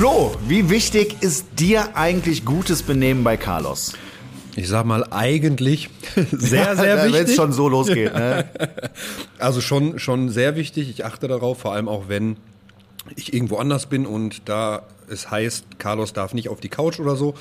Flo, wie wichtig ist dir eigentlich gutes Benehmen bei Carlos? Ich sag mal eigentlich sehr, sehr wichtig. Wenn es schon so losgeht. Ne? Also schon, schon sehr wichtig. Ich achte darauf, vor allem auch wenn ich irgendwo anders bin und da es heißt, Carlos darf nicht auf die Couch oder so,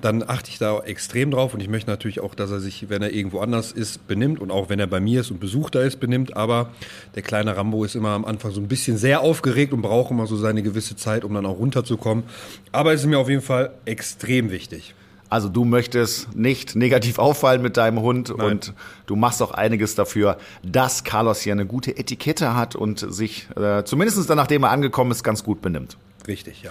dann achte ich da extrem drauf und ich möchte natürlich auch, dass er sich, wenn er irgendwo anders ist, benimmt und auch wenn er bei mir ist und Besuch da ist, benimmt. Aber der kleine Rambo ist immer am Anfang so ein bisschen sehr aufgeregt und braucht immer so seine gewisse Zeit, um dann auch runterzukommen. Aber es ist mir auf jeden Fall extrem wichtig. Also du möchtest nicht negativ auffallen mit deinem Hund Nein. und du machst auch einiges dafür, dass Carlos hier eine gute Etikette hat und sich äh, zumindest dann, nachdem er angekommen ist, ganz gut benimmt. Richtig, ja.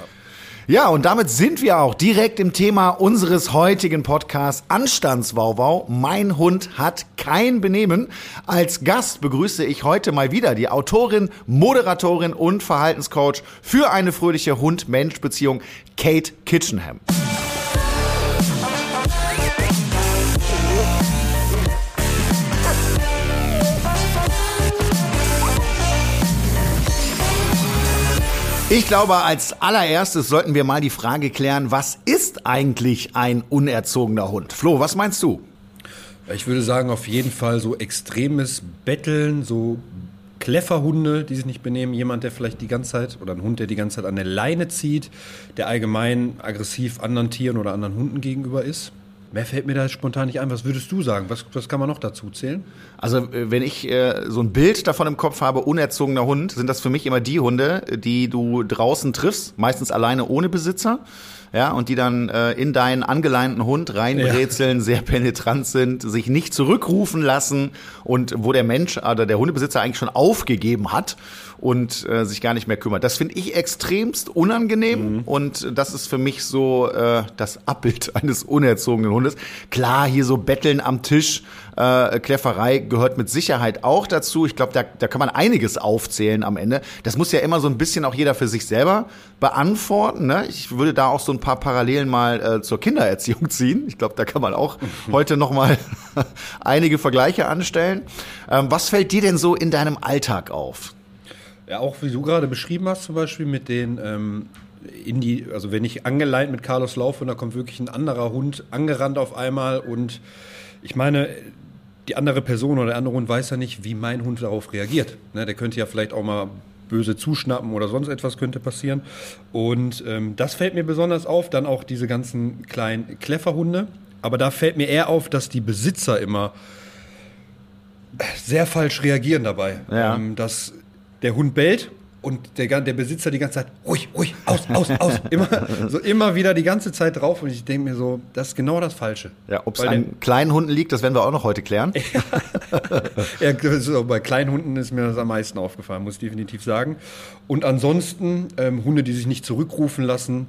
Ja, und damit sind wir auch direkt im Thema unseres heutigen Podcasts Anstandswauwau. Mein Hund hat kein Benehmen. Als Gast begrüße ich heute mal wieder die Autorin, Moderatorin und Verhaltenscoach für eine fröhliche Hund-Mensch-Beziehung, Kate Kitchenham. Ich glaube, als allererstes sollten wir mal die Frage klären, was ist eigentlich ein unerzogener Hund? Flo, was meinst du? Ich würde sagen, auf jeden Fall so extremes Betteln, so Kläfferhunde, die sich nicht benehmen, jemand, der vielleicht die ganze Zeit, oder ein Hund, der die ganze Zeit an der Leine zieht, der allgemein aggressiv anderen Tieren oder anderen Hunden gegenüber ist. Mehr fällt mir da spontan nicht ein. Was würdest du sagen? Was, was kann man noch dazu zählen? Also, äh, wenn ich äh, so ein Bild davon im Kopf habe, unerzogener Hund, sind das für mich immer die Hunde, die du draußen triffst, meistens alleine ohne Besitzer ja, und die dann äh, in deinen angeleinten Hund reinbrezeln, ja. sehr penetrant sind, sich nicht zurückrufen lassen und wo der Mensch oder der Hundebesitzer eigentlich schon aufgegeben hat und äh, sich gar nicht mehr kümmert. Das finde ich extremst unangenehm mhm. und das ist für mich so äh, das Abbild eines unerzogenen Hundes. Klar, hier so betteln am Tisch, äh, Kläfferei gehört mit Sicherheit auch dazu. Ich glaube, da, da kann man einiges aufzählen am Ende. Das muss ja immer so ein bisschen auch jeder für sich selber beantworten. Ne? Ich würde da auch so ein paar Parallelen mal äh, zur Kindererziehung ziehen. Ich glaube, da kann man auch heute noch mal einige Vergleiche anstellen. Ähm, was fällt dir denn so in deinem Alltag auf? Ja, auch wie du gerade beschrieben hast, zum Beispiel mit den ähm, in die, also wenn ich angeleint mit Carlos laufe und da kommt wirklich ein anderer Hund angerannt auf einmal und ich meine, die andere Person oder der andere Hund weiß ja nicht, wie mein Hund darauf reagiert. Ne, der könnte ja vielleicht auch mal böse zuschnappen oder sonst etwas könnte passieren. Und ähm, das fällt mir besonders auf. Dann auch diese ganzen kleinen Kläfferhunde. Aber da fällt mir eher auf, dass die Besitzer immer sehr falsch reagieren dabei. Ja. Ähm, dass der Hund bellt und der, der Besitzer die ganze Zeit, ruhig, ruhig, aus, aus, aus. Immer, so immer wieder die ganze Zeit drauf und ich denke mir so, das ist genau das Falsche. Ja, ob es an kleinen Hunden liegt, das werden wir auch noch heute klären. ja, so, bei kleinen Hunden ist mir das am meisten aufgefallen, muss ich definitiv sagen. Und ansonsten ähm, Hunde, die sich nicht zurückrufen lassen,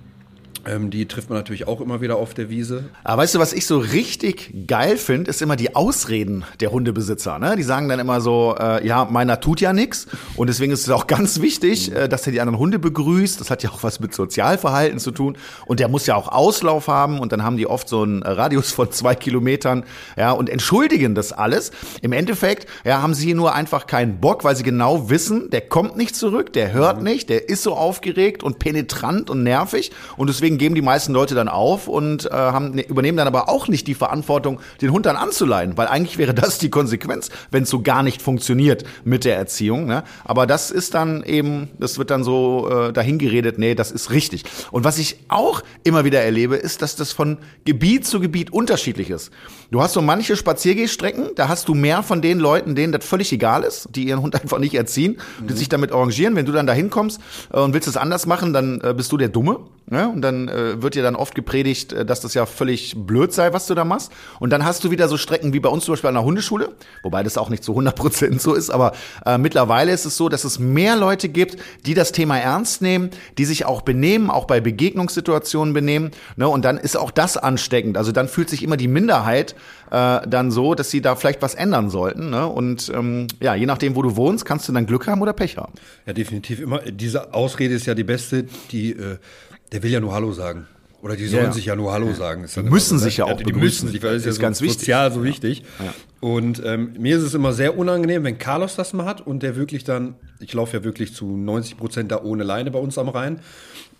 ähm, die trifft man natürlich auch immer wieder auf der Wiese. Aber weißt du, was ich so richtig geil finde, ist immer die Ausreden der Hundebesitzer. Ne? Die sagen dann immer so, äh, ja, meiner tut ja nichts. Und deswegen ist es auch ganz wichtig, äh, dass er die anderen Hunde begrüßt. Das hat ja auch was mit Sozialverhalten zu tun. Und der muss ja auch Auslauf haben. Und dann haben die oft so einen Radius von zwei Kilometern. Ja, und entschuldigen das alles. Im Endeffekt ja, haben sie nur einfach keinen Bock, weil sie genau wissen, der kommt nicht zurück, der hört mhm. nicht, der ist so aufgeregt und penetrant und nervig. Und deswegen deswegen geben die meisten Leute dann auf und äh, haben, ne, übernehmen dann aber auch nicht die Verantwortung, den Hund dann anzuleihen, weil eigentlich wäre das die Konsequenz, wenn es so gar nicht funktioniert mit der Erziehung. Ne? Aber das ist dann eben, das wird dann so äh, dahingeredet, nee, das ist richtig. Und was ich auch immer wieder erlebe, ist, dass das von Gebiet zu Gebiet unterschiedlich ist. Du hast so manche Spaziergehstrecken, da hast du mehr von den Leuten, denen das völlig egal ist, die ihren Hund einfach nicht erziehen, die mhm. sich damit arrangieren. Wenn du dann da hinkommst äh, und willst es anders machen, dann äh, bist du der Dumme. Ne? Und dann äh, wird dir dann oft gepredigt, äh, dass das ja völlig blöd sei, was du da machst. Und dann hast du wieder so Strecken wie bei uns zum Beispiel an der Hundeschule, wobei das auch nicht zu 100 Prozent so ist, aber äh, mittlerweile ist es so, dass es mehr Leute gibt, die das Thema ernst nehmen, die sich auch benehmen, auch bei Begegnungssituationen benehmen. Ne? Und dann ist auch das ansteckend. Also dann fühlt sich immer die Minderheit äh, dann so, dass sie da vielleicht was ändern sollten. Ne? Und ähm, ja, je nachdem, wo du wohnst, kannst du dann Glück haben oder Pech haben. Ja, definitiv immer. Diese Ausrede ist ja die beste, die äh der will ja nur Hallo sagen. Oder die sollen ja. sich ja nur Hallo sagen. die müssen sich ja auch die begrüßen. müssen sich, weil das ist, ist ja ganz sozial wichtig. so wichtig. Ja. Und ähm, mir ist es immer sehr unangenehm, wenn Carlos das mal hat und der wirklich dann, ich laufe ja wirklich zu 90 Prozent da ohne Leine bei uns am Rhein.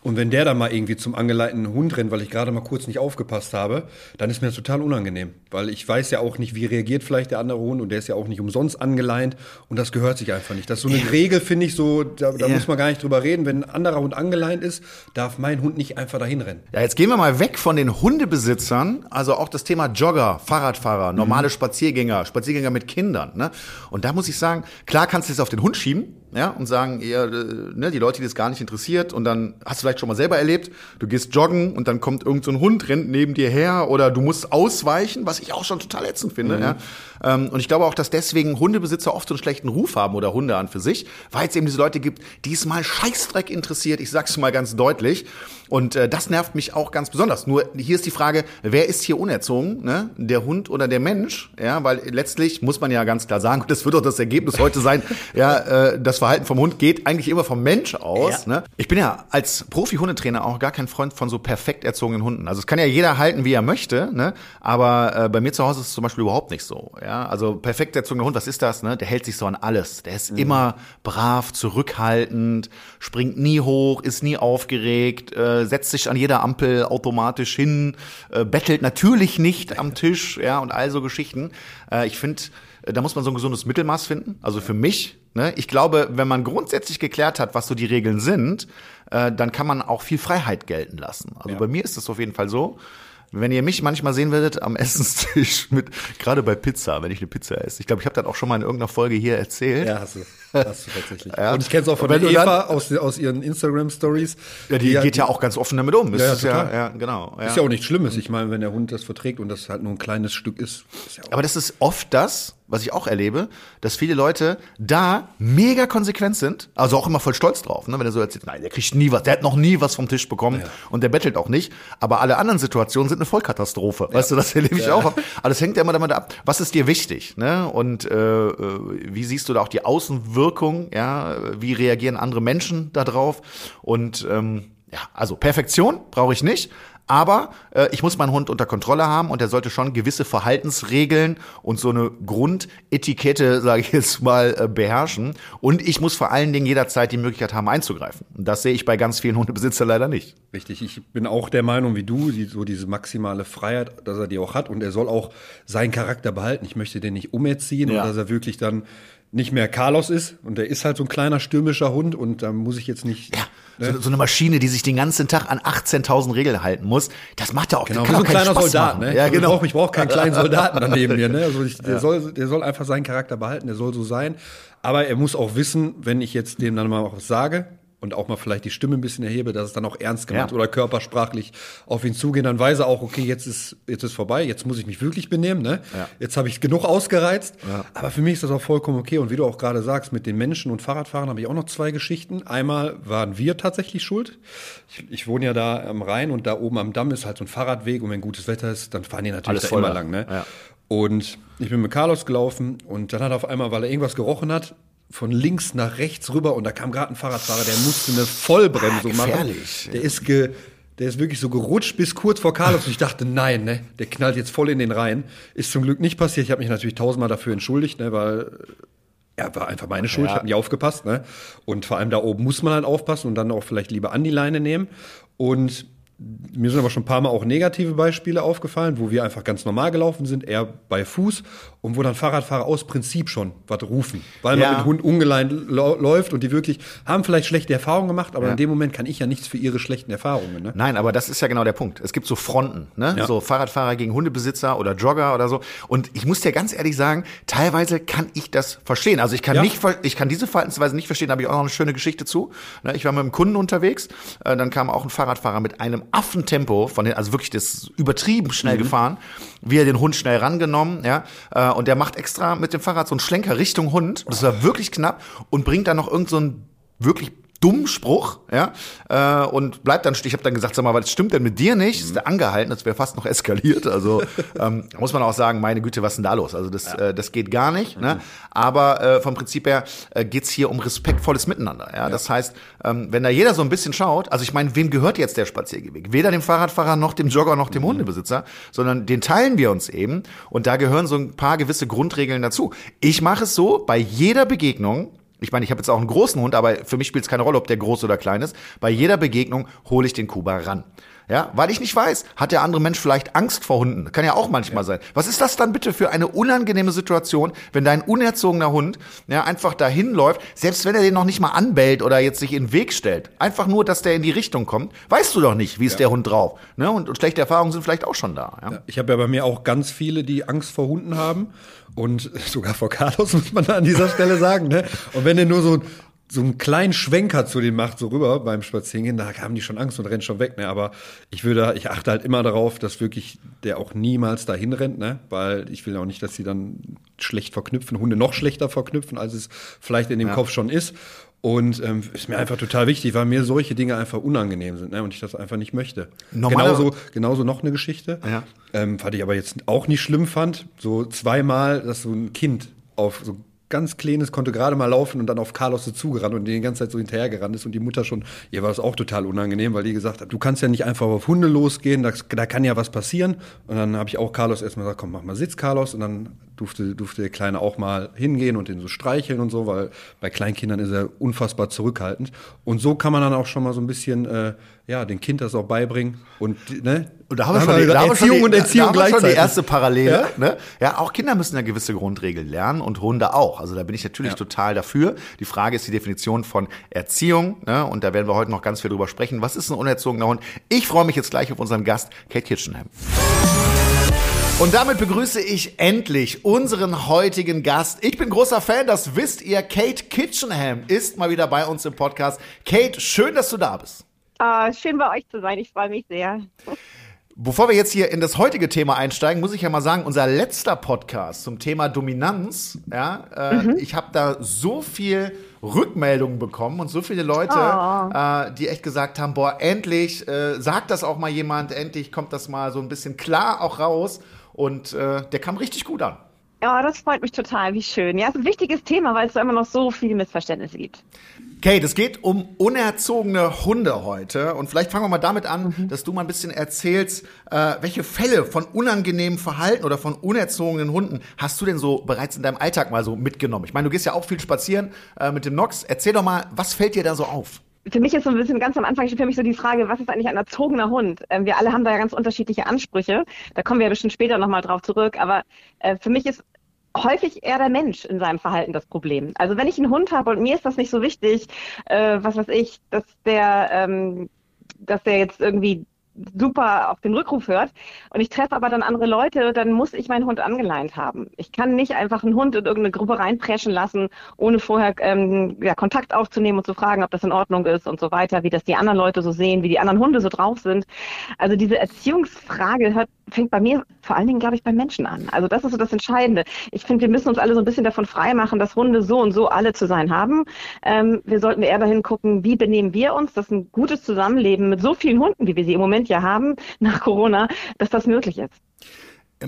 Und wenn der dann mal irgendwie zum angeleiteten Hund rennt, weil ich gerade mal kurz nicht aufgepasst habe, dann ist mir das total unangenehm. Weil ich weiß ja auch nicht, wie reagiert vielleicht der andere Hund und der ist ja auch nicht umsonst angeleint und das gehört sich einfach nicht. Das ist so eine ja. Regel, finde ich so, da, da ja. muss man gar nicht drüber reden. Wenn ein anderer Hund angeleint ist, darf mein Hund nicht einfach dahin rennen. Ja, jetzt gehen wir mal weg von den Hundebesitzern, also auch das Thema Jogger, Fahrradfahrer, normale mhm. Spaziergänger, Spaziergänger mit Kindern. Ne? Und da muss ich sagen, klar kannst du es auf den Hund schieben, ja, und sagen eher, äh, ne, die Leute, die das gar nicht interessiert, und dann hast du vielleicht schon mal selber erlebt, du gehst joggen und dann kommt irgend so ein Hund, rennt neben dir her oder du musst ausweichen, was ich auch schon total ätzend finde, mhm. ja. Ähm, und ich glaube auch, dass deswegen Hundebesitzer oft so einen schlechten Ruf haben oder Hunde an für sich, weil es eben diese Leute gibt, die es mal Scheißdreck interessiert, ich sag's mal ganz deutlich. Und äh, das nervt mich auch ganz besonders. Nur hier ist die Frage, wer ist hier unerzogen, ne? der Hund oder der Mensch? Ja, weil letztlich muss man ja ganz klar sagen, das wird auch das Ergebnis heute sein, ja, äh, das Verhalten vom Hund geht eigentlich immer vom Mensch aus. Ja. Ne? Ich bin ja als Profi-Hundetrainer auch gar kein Freund von so perfekt erzogenen Hunden. Also es kann ja jeder halten, wie er möchte, ne? aber äh, bei mir zu Hause ist es zum Beispiel überhaupt nicht so. Ja, also perfekt erzogener Hund, was ist das? Ne? Der hält sich so an alles. Der ist mhm. immer brav, zurückhaltend, springt nie hoch, ist nie aufgeregt, äh, setzt sich an jeder Ampel automatisch hin, äh, bettelt natürlich nicht am Tisch, ja, und all so Geschichten. Äh, ich finde, äh, da muss man so ein gesundes Mittelmaß finden. Also für mich, ne, ich glaube, wenn man grundsätzlich geklärt hat, was so die Regeln sind, äh, dann kann man auch viel Freiheit gelten lassen. Also ja. bei mir ist es auf jeden Fall so. Wenn ihr mich manchmal sehen werdet am Essenstisch mit, gerade bei Pizza, wenn ich eine Pizza esse. Ich glaube, ich habe das auch schon mal in irgendeiner Folge hier erzählt. Ja, hast du. Hast du tatsächlich. ja. Und ich kenne es auch von Eva aus, aus ihren Instagram-Stories. Ja, die, die geht ja auch ganz offen damit um. Ja, ja, ja, genau. Ist ja auch nichts Schlimmes. Ich meine, wenn der Hund das verträgt und das halt nur ein kleines Stück ist. ist Aber das ist oft das, was ich auch erlebe, dass viele Leute da mega konsequent sind, also auch immer voll stolz drauf, ne? wenn er so erzählt, nein, der kriegt nie was, der hat noch nie was vom Tisch bekommen ja. und der bettelt auch nicht, aber alle anderen Situationen sind eine Vollkatastrophe, ja. weißt du, das erlebe ich ja. auch. Aber das hängt ja immer damit ab, was ist dir wichtig, ne? Und äh, äh, wie siehst du da auch die Außenwirkung, ja, wie reagieren andere Menschen da drauf und ähm, ja, also Perfektion brauche ich nicht, aber äh, ich muss meinen Hund unter Kontrolle haben und er sollte schon gewisse Verhaltensregeln und so eine Grundetikette, sage ich jetzt mal, äh, beherrschen. Und ich muss vor allen Dingen jederzeit die Möglichkeit haben, einzugreifen. Und das sehe ich bei ganz vielen Hundebesitzern leider nicht. Richtig, ich bin auch der Meinung wie du, die, so diese maximale Freiheit, dass er die auch hat und er soll auch seinen Charakter behalten. Ich möchte den nicht umerziehen ja. und dass er wirklich dann nicht mehr Carlos ist und der ist halt so ein kleiner stürmischer Hund und da muss ich jetzt nicht. Ja, ne? so, so, eine Maschine, die sich den ganzen Tag an 18.000 Regeln halten muss, das macht ja auch genau, kann so ein kleiner Spaß Soldat. Ne? Ja, genau. Ich brauche brauch keinen kleinen Soldaten daneben mir. Ne? Also ich, der, ja. soll, der soll einfach seinen Charakter behalten, der soll so sein. Aber er muss auch wissen, wenn ich jetzt dem dann mal was sage, und auch mal vielleicht die Stimme ein bisschen erhebe, dass es dann auch ernst gemacht ja. oder körpersprachlich auf ihn zugehen, dann weiß er auch, okay, jetzt ist, jetzt ist vorbei, jetzt muss ich mich wirklich benehmen, ne? Ja. Jetzt habe ich genug ausgereizt. Ja. Aber für mich ist das auch vollkommen okay. Und wie du auch gerade sagst, mit den Menschen und Fahrradfahren habe ich auch noch zwei Geschichten. Einmal waren wir tatsächlich schuld. Ich, ich wohne ja da am Rhein und da oben am Damm ist halt so ein Fahrradweg und wenn gutes Wetter ist, dann fahren die natürlich Alles da immer lang, ne? Und ich bin mit Carlos gelaufen und dann hat er auf einmal, weil er irgendwas gerochen hat, von links nach rechts rüber und da kam gerade ein Fahrradfahrer, der musste eine Vollbremsung ah, machen. Der ist ge, der ist wirklich so gerutscht bis kurz vor Carlos und ich dachte, nein, ne, der knallt jetzt voll in den Reihen. Ist zum Glück nicht passiert. Ich habe mich natürlich tausendmal dafür entschuldigt, ne, weil er war einfach meine Schuld, ja. ich habe nicht aufgepasst, ne? Und vor allem da oben muss man halt aufpassen und dann auch vielleicht lieber an die Leine nehmen. Und mir sind aber schon ein paar Mal auch negative Beispiele aufgefallen, wo wir einfach ganz normal gelaufen sind, eher bei Fuß und wo dann Fahrradfahrer aus Prinzip schon was rufen, weil man ja. mit Hund ungeleint läuft und die wirklich haben vielleicht schlechte Erfahrungen gemacht, aber ja. in dem Moment kann ich ja nichts für ihre schlechten Erfahrungen. Ne? Nein, aber das ist ja genau der Punkt. Es gibt so Fronten, ne? Ja. so Fahrradfahrer gegen Hundebesitzer oder Jogger oder so. Und ich muss dir ganz ehrlich sagen, teilweise kann ich das verstehen. Also ich kann nicht, ich kann diese Verhaltensweise nicht verstehen. Da habe ich auch noch eine schöne Geschichte zu. Ne? Ich war mit einem Kunden unterwegs, äh, dann kam auch ein Fahrradfahrer mit einem Affentempo von den, also wirklich das übertrieben schnell mhm. gefahren, wie er den Hund schnell rangenommen, ja, äh, und der macht extra mit dem Fahrrad so einen Schlenker Richtung Hund, das war wirklich knapp und bringt dann noch irgend so ein wirklich dummen Spruch, ja, äh, und bleibt dann, ich habe dann gesagt, sag mal, was stimmt denn mit dir nicht? Mhm. Ist der angehalten, das wäre fast noch eskaliert. Also ähm, muss man auch sagen, meine Güte, was ist denn da los? Also das, ja. äh, das geht gar nicht. Ne? Mhm. Ne? Aber äh, vom Prinzip her äh, geht's hier um respektvolles Miteinander. Ja? ja. Das heißt, ähm, wenn da jeder so ein bisschen schaut, also ich meine, wem gehört jetzt der Spaziergeweg? Weder dem Fahrradfahrer noch dem Jogger noch dem mhm. Hundebesitzer, sondern den teilen wir uns eben. Und da gehören so ein paar gewisse Grundregeln dazu. Ich mache es so, bei jeder Begegnung, ich meine, ich habe jetzt auch einen großen Hund, aber für mich spielt es keine Rolle, ob der groß oder klein ist. Bei jeder Begegnung hole ich den Kuba ran. Ja, weil ich nicht weiß, hat der andere Mensch vielleicht Angst vor Hunden? Kann ja auch manchmal ja. sein. Was ist das dann bitte für eine unangenehme Situation, wenn dein unerzogener Hund ja einfach dahin läuft, selbst wenn er den noch nicht mal anbellt oder jetzt sich in den Weg stellt, einfach nur, dass der in die Richtung kommt, weißt du doch nicht, wie ist ja. der Hund drauf. Ne? Und, und, schlechte Erfahrungen sind vielleicht auch schon da. Ja? Ich habe ja bei mir auch ganz viele, die Angst vor Hunden haben und sogar vor Carlos muss man da an dieser Stelle sagen. Ne? Und wenn er nur so so einen kleinen Schwenker zu denen macht, so rüber beim Spazierengehen, da haben die schon Angst und rennen schon weg, ne? Aber ich würde, ich achte halt immer darauf, dass wirklich der auch niemals dahin rennt, ne? Weil ich will auch nicht, dass sie dann schlecht verknüpfen, Hunde noch schlechter verknüpfen, als es vielleicht in dem ja. Kopf schon ist. Und ähm, ist mir einfach total wichtig, weil mir solche Dinge einfach unangenehm sind ne? und ich das einfach nicht möchte. Normal genauso, genauso noch eine Geschichte, ja. ähm, was ich aber jetzt auch nicht schlimm fand. So zweimal, dass so ein Kind auf so ganz kleines, konnte gerade mal laufen und dann auf Carlos so zugerannt und die ganze Zeit so hinterhergerannt ist und die Mutter schon, ihr war das auch total unangenehm, weil die gesagt hat, du kannst ja nicht einfach auf Hunde losgehen, da, da kann ja was passieren. Und dann habe ich auch Carlos erstmal gesagt, komm, mach mal Sitz, Carlos. Und dann durfte, durfte der Kleine auch mal hingehen und den so streicheln und so, weil bei Kleinkindern ist er unfassbar zurückhaltend. Und so kann man dann auch schon mal so ein bisschen, äh, ja, den Kind das auch beibringen und, ne? Und da haben wir schon, die, da Erziehung die, und Erziehung da haben wir schon die erste Parallele. Ja? Ne? ja, auch Kinder müssen ja gewisse Grundregeln lernen und Hunde auch. Also da bin ich natürlich ja. total dafür. Die Frage ist die Definition von Erziehung. Ne? Und da werden wir heute noch ganz viel drüber sprechen. Was ist ein unerzogener Hund? Ich freue mich jetzt gleich auf unseren Gast, Kate Kitchenham. Und damit begrüße ich endlich unseren heutigen Gast. Ich bin großer Fan, das wisst ihr. Kate Kitchenham ist mal wieder bei uns im Podcast. Kate, schön, dass du da bist. Uh, schön bei euch zu sein. Ich freue mich sehr. Bevor wir jetzt hier in das heutige Thema einsteigen, muss ich ja mal sagen, unser letzter Podcast zum Thema Dominanz, ja, äh, mhm. ich habe da so viel Rückmeldungen bekommen und so viele Leute, oh. äh, die echt gesagt haben, boah, endlich äh, sagt das auch mal jemand, endlich kommt das mal so ein bisschen klar auch raus. Und äh, der kam richtig gut an. Ja, das freut mich total, wie schön. Ja, es ist ein wichtiges Thema, weil es da immer noch so viele Missverständnisse gibt. Kate, es geht um unerzogene Hunde heute. Und vielleicht fangen wir mal damit an, mhm. dass du mal ein bisschen erzählst, äh, welche Fälle von unangenehmem Verhalten oder von unerzogenen Hunden hast du denn so bereits in deinem Alltag mal so mitgenommen? Ich meine, du gehst ja auch viel spazieren äh, mit dem Nox. Erzähl doch mal, was fällt dir da so auf? für mich ist so ein bisschen ganz am Anfang für mich so die Frage, was ist eigentlich ein erzogener Hund? Ähm, wir alle haben da ja ganz unterschiedliche Ansprüche. Da kommen wir ja bestimmt später nochmal drauf zurück. Aber äh, für mich ist häufig eher der Mensch in seinem Verhalten das Problem. Also wenn ich einen Hund habe und mir ist das nicht so wichtig, äh, was weiß ich, dass der, ähm, dass der jetzt irgendwie super auf den Rückruf hört und ich treffe aber dann andere Leute, dann muss ich meinen Hund angeleint haben. Ich kann nicht einfach einen Hund in irgendeine Gruppe reinpreschen lassen, ohne vorher ähm, ja, Kontakt aufzunehmen und zu fragen, ob das in Ordnung ist und so weiter, wie das die anderen Leute so sehen, wie die anderen Hunde so drauf sind. Also diese Erziehungsfrage hört, fängt bei mir vor allen Dingen, glaube ich, beim Menschen an. Also das ist so das Entscheidende. Ich finde, wir müssen uns alle so ein bisschen davon freimachen, dass Hunde so und so alle zu sein haben. Ähm, wir sollten eher dahin gucken, wie benehmen wir uns, dass ein gutes Zusammenleben mit so vielen Hunden, wie wir sie im Moment ja haben, nach Corona, dass das möglich ist.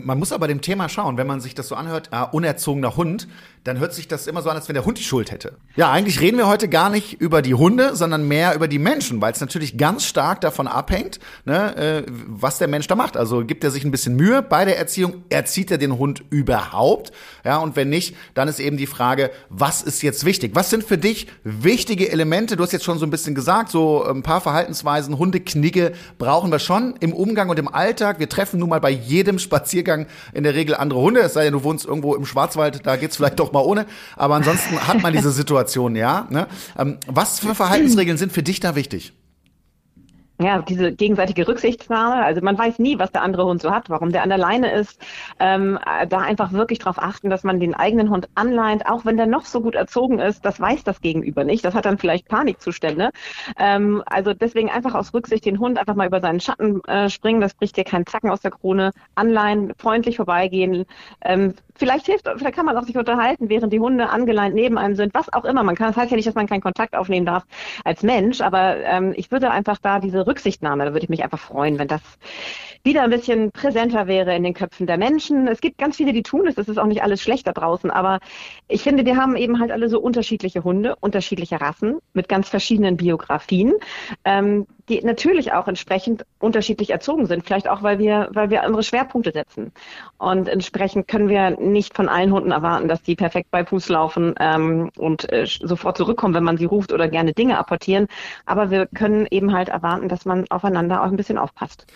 Man muss aber dem Thema schauen, wenn man sich das so anhört, ah, unerzogener Hund, dann hört sich das immer so an, als wenn der Hund die Schuld hätte. Ja, eigentlich reden wir heute gar nicht über die Hunde, sondern mehr über die Menschen, weil es natürlich ganz stark davon abhängt, ne, äh, was der Mensch da macht. Also gibt er sich ein bisschen Mühe bei der Erziehung, erzieht er den Hund überhaupt? Ja, und wenn nicht, dann ist eben die Frage, was ist jetzt wichtig? Was sind für dich wichtige Elemente? Du hast jetzt schon so ein bisschen gesagt, so ein paar Verhaltensweisen, Hundeknigge brauchen wir schon im Umgang und im Alltag. Wir treffen nun mal bei jedem Spaziergang in der Regel andere Hunde, es sei denn, du wohnst irgendwo im Schwarzwald, da geht's vielleicht doch mal ohne. Aber ansonsten hat man diese Situation, ja. Ne? Ähm, was für Verhaltensregeln sind für dich da wichtig? Ja, diese gegenseitige Rücksichtsnahme, also man weiß nie, was der andere Hund so hat, warum der an der Leine ist, ähm, da einfach wirklich darauf achten, dass man den eigenen Hund anleint, auch wenn der noch so gut erzogen ist, das weiß das Gegenüber nicht, das hat dann vielleicht Panikzustände. Ähm, also deswegen einfach aus Rücksicht den Hund einfach mal über seinen Schatten äh, springen, das bricht dir keinen Zacken aus der Krone, anleihen, freundlich vorbeigehen, ähm, vielleicht hilft, vielleicht kann man auch sich unterhalten, während die Hunde angeleint neben einem sind, was auch immer. Man kann, das heißt ja nicht, dass man keinen Kontakt aufnehmen darf als Mensch, aber ähm, ich würde einfach da diese Rücksichtnahme, da würde ich mich einfach freuen, wenn das wieder ein bisschen präsenter wäre in den Köpfen der Menschen. Es gibt ganz viele, die tun es, das ist auch nicht alles schlecht da draußen, aber ich finde, wir haben eben halt alle so unterschiedliche Hunde, unterschiedliche Rassen mit ganz verschiedenen Biografien, ähm, die natürlich auch entsprechend unterschiedlich erzogen sind, vielleicht auch, weil wir, weil wir andere Schwerpunkte setzen. Und entsprechend können wir nicht von allen Hunden erwarten, dass die perfekt bei Fuß laufen ähm, und äh, sofort zurückkommen, wenn man sie ruft oder gerne Dinge apportieren. Aber wir können eben halt erwarten, dass man aufeinander auch ein bisschen aufpasst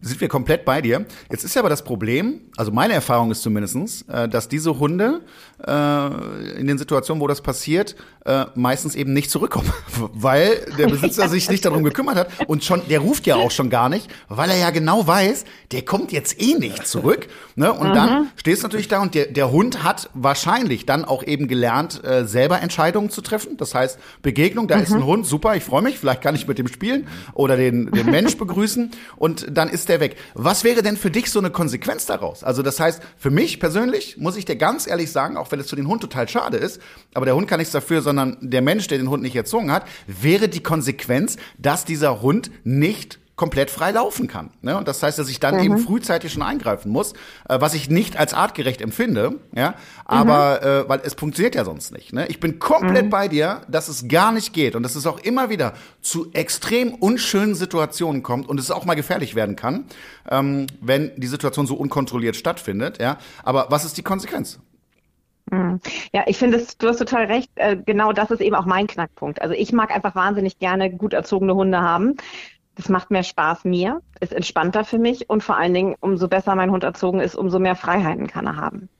sind wir komplett bei dir. Jetzt ist ja aber das Problem, also meine Erfahrung ist zumindestens, äh, dass diese Hunde äh, in den Situationen, wo das passiert, äh, meistens eben nicht zurückkommen, weil der Besitzer sich nicht darum gekümmert hat und schon, der ruft ja auch schon gar nicht, weil er ja genau weiß, der kommt jetzt eh nicht zurück. Ne? Und mhm. dann stehst du natürlich da und der, der Hund hat wahrscheinlich dann auch eben gelernt, selber Entscheidungen zu treffen. Das heißt, Begegnung, da mhm. ist ein Hund, super, ich freue mich, vielleicht kann ich mit dem spielen oder den, den Mensch begrüßen und dann ist der weg. Was wäre denn für dich so eine Konsequenz daraus? Also das heißt, für mich persönlich muss ich dir ganz ehrlich sagen, auch wenn es für den Hund total schade ist, aber der Hund kann nichts dafür, sondern der Mensch, der den Hund nicht erzogen hat, wäre die Konsequenz, dass dieser Hund nicht komplett frei laufen kann. Ne? Und das heißt, dass ich dann mhm. eben frühzeitig schon eingreifen muss, äh, was ich nicht als artgerecht empfinde, ja, aber mhm. äh, weil es funktioniert ja sonst nicht. Ne? Ich bin komplett mhm. bei dir, dass es gar nicht geht und dass es auch immer wieder zu extrem unschönen Situationen kommt und es auch mal gefährlich werden kann, ähm, wenn die Situation so unkontrolliert stattfindet. Ja, aber was ist die Konsequenz? Mhm. Ja, ich finde, du hast total recht. Äh, genau das ist eben auch mein Knackpunkt. Also ich mag einfach wahnsinnig gerne gut erzogene Hunde haben. Das macht mehr Spaß mir, ist entspannter für mich und vor allen Dingen, umso besser mein Hund erzogen ist, umso mehr Freiheiten kann er haben.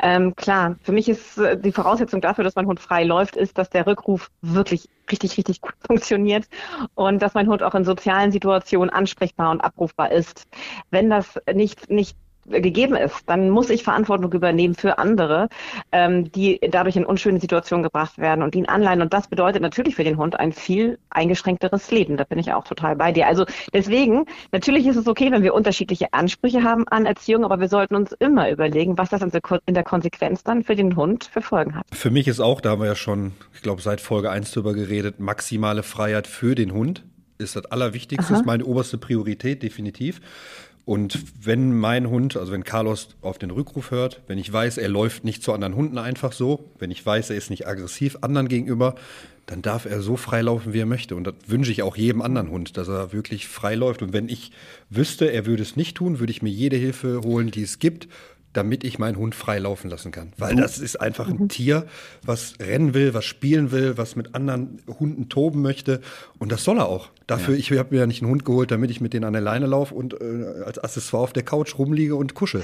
Ähm, klar, für mich ist äh, die Voraussetzung dafür, dass mein Hund frei läuft, ist, dass der Rückruf wirklich richtig, richtig gut funktioniert und dass mein Hund auch in sozialen Situationen ansprechbar und abrufbar ist. Wenn das nicht, nicht gegeben ist, dann muss ich Verantwortung übernehmen für andere, ähm, die dadurch in unschöne Situationen gebracht werden und ihn anleihen. Und das bedeutet natürlich für den Hund ein viel eingeschränkteres Leben. Da bin ich auch total bei dir. Also deswegen, natürlich ist es okay, wenn wir unterschiedliche Ansprüche haben an Erziehung, aber wir sollten uns immer überlegen, was das in der Konsequenz dann für den Hund für Folgen hat. Für mich ist auch, da haben wir ja schon, ich glaube, seit Folge 1 drüber geredet, maximale Freiheit für den Hund ist das Allerwichtigste, Aha. ist meine oberste Priorität, definitiv. Und wenn mein Hund, also wenn Carlos auf den Rückruf hört, wenn ich weiß, er läuft nicht zu anderen Hunden einfach so, wenn ich weiß, er ist nicht aggressiv anderen gegenüber, dann darf er so frei laufen, wie er möchte. Und das wünsche ich auch jedem anderen Hund, dass er wirklich frei läuft. Und wenn ich wüsste, er würde es nicht tun, würde ich mir jede Hilfe holen, die es gibt damit ich meinen Hund frei laufen lassen kann. Weil das ist einfach ein mhm. Tier, was rennen will, was spielen will, was mit anderen Hunden toben möchte. Und das soll er auch. Dafür, ja. ich habe mir ja nicht einen Hund geholt, damit ich mit denen an der Leine laufe und äh, als Accessoire auf der Couch rumliege und kuschel.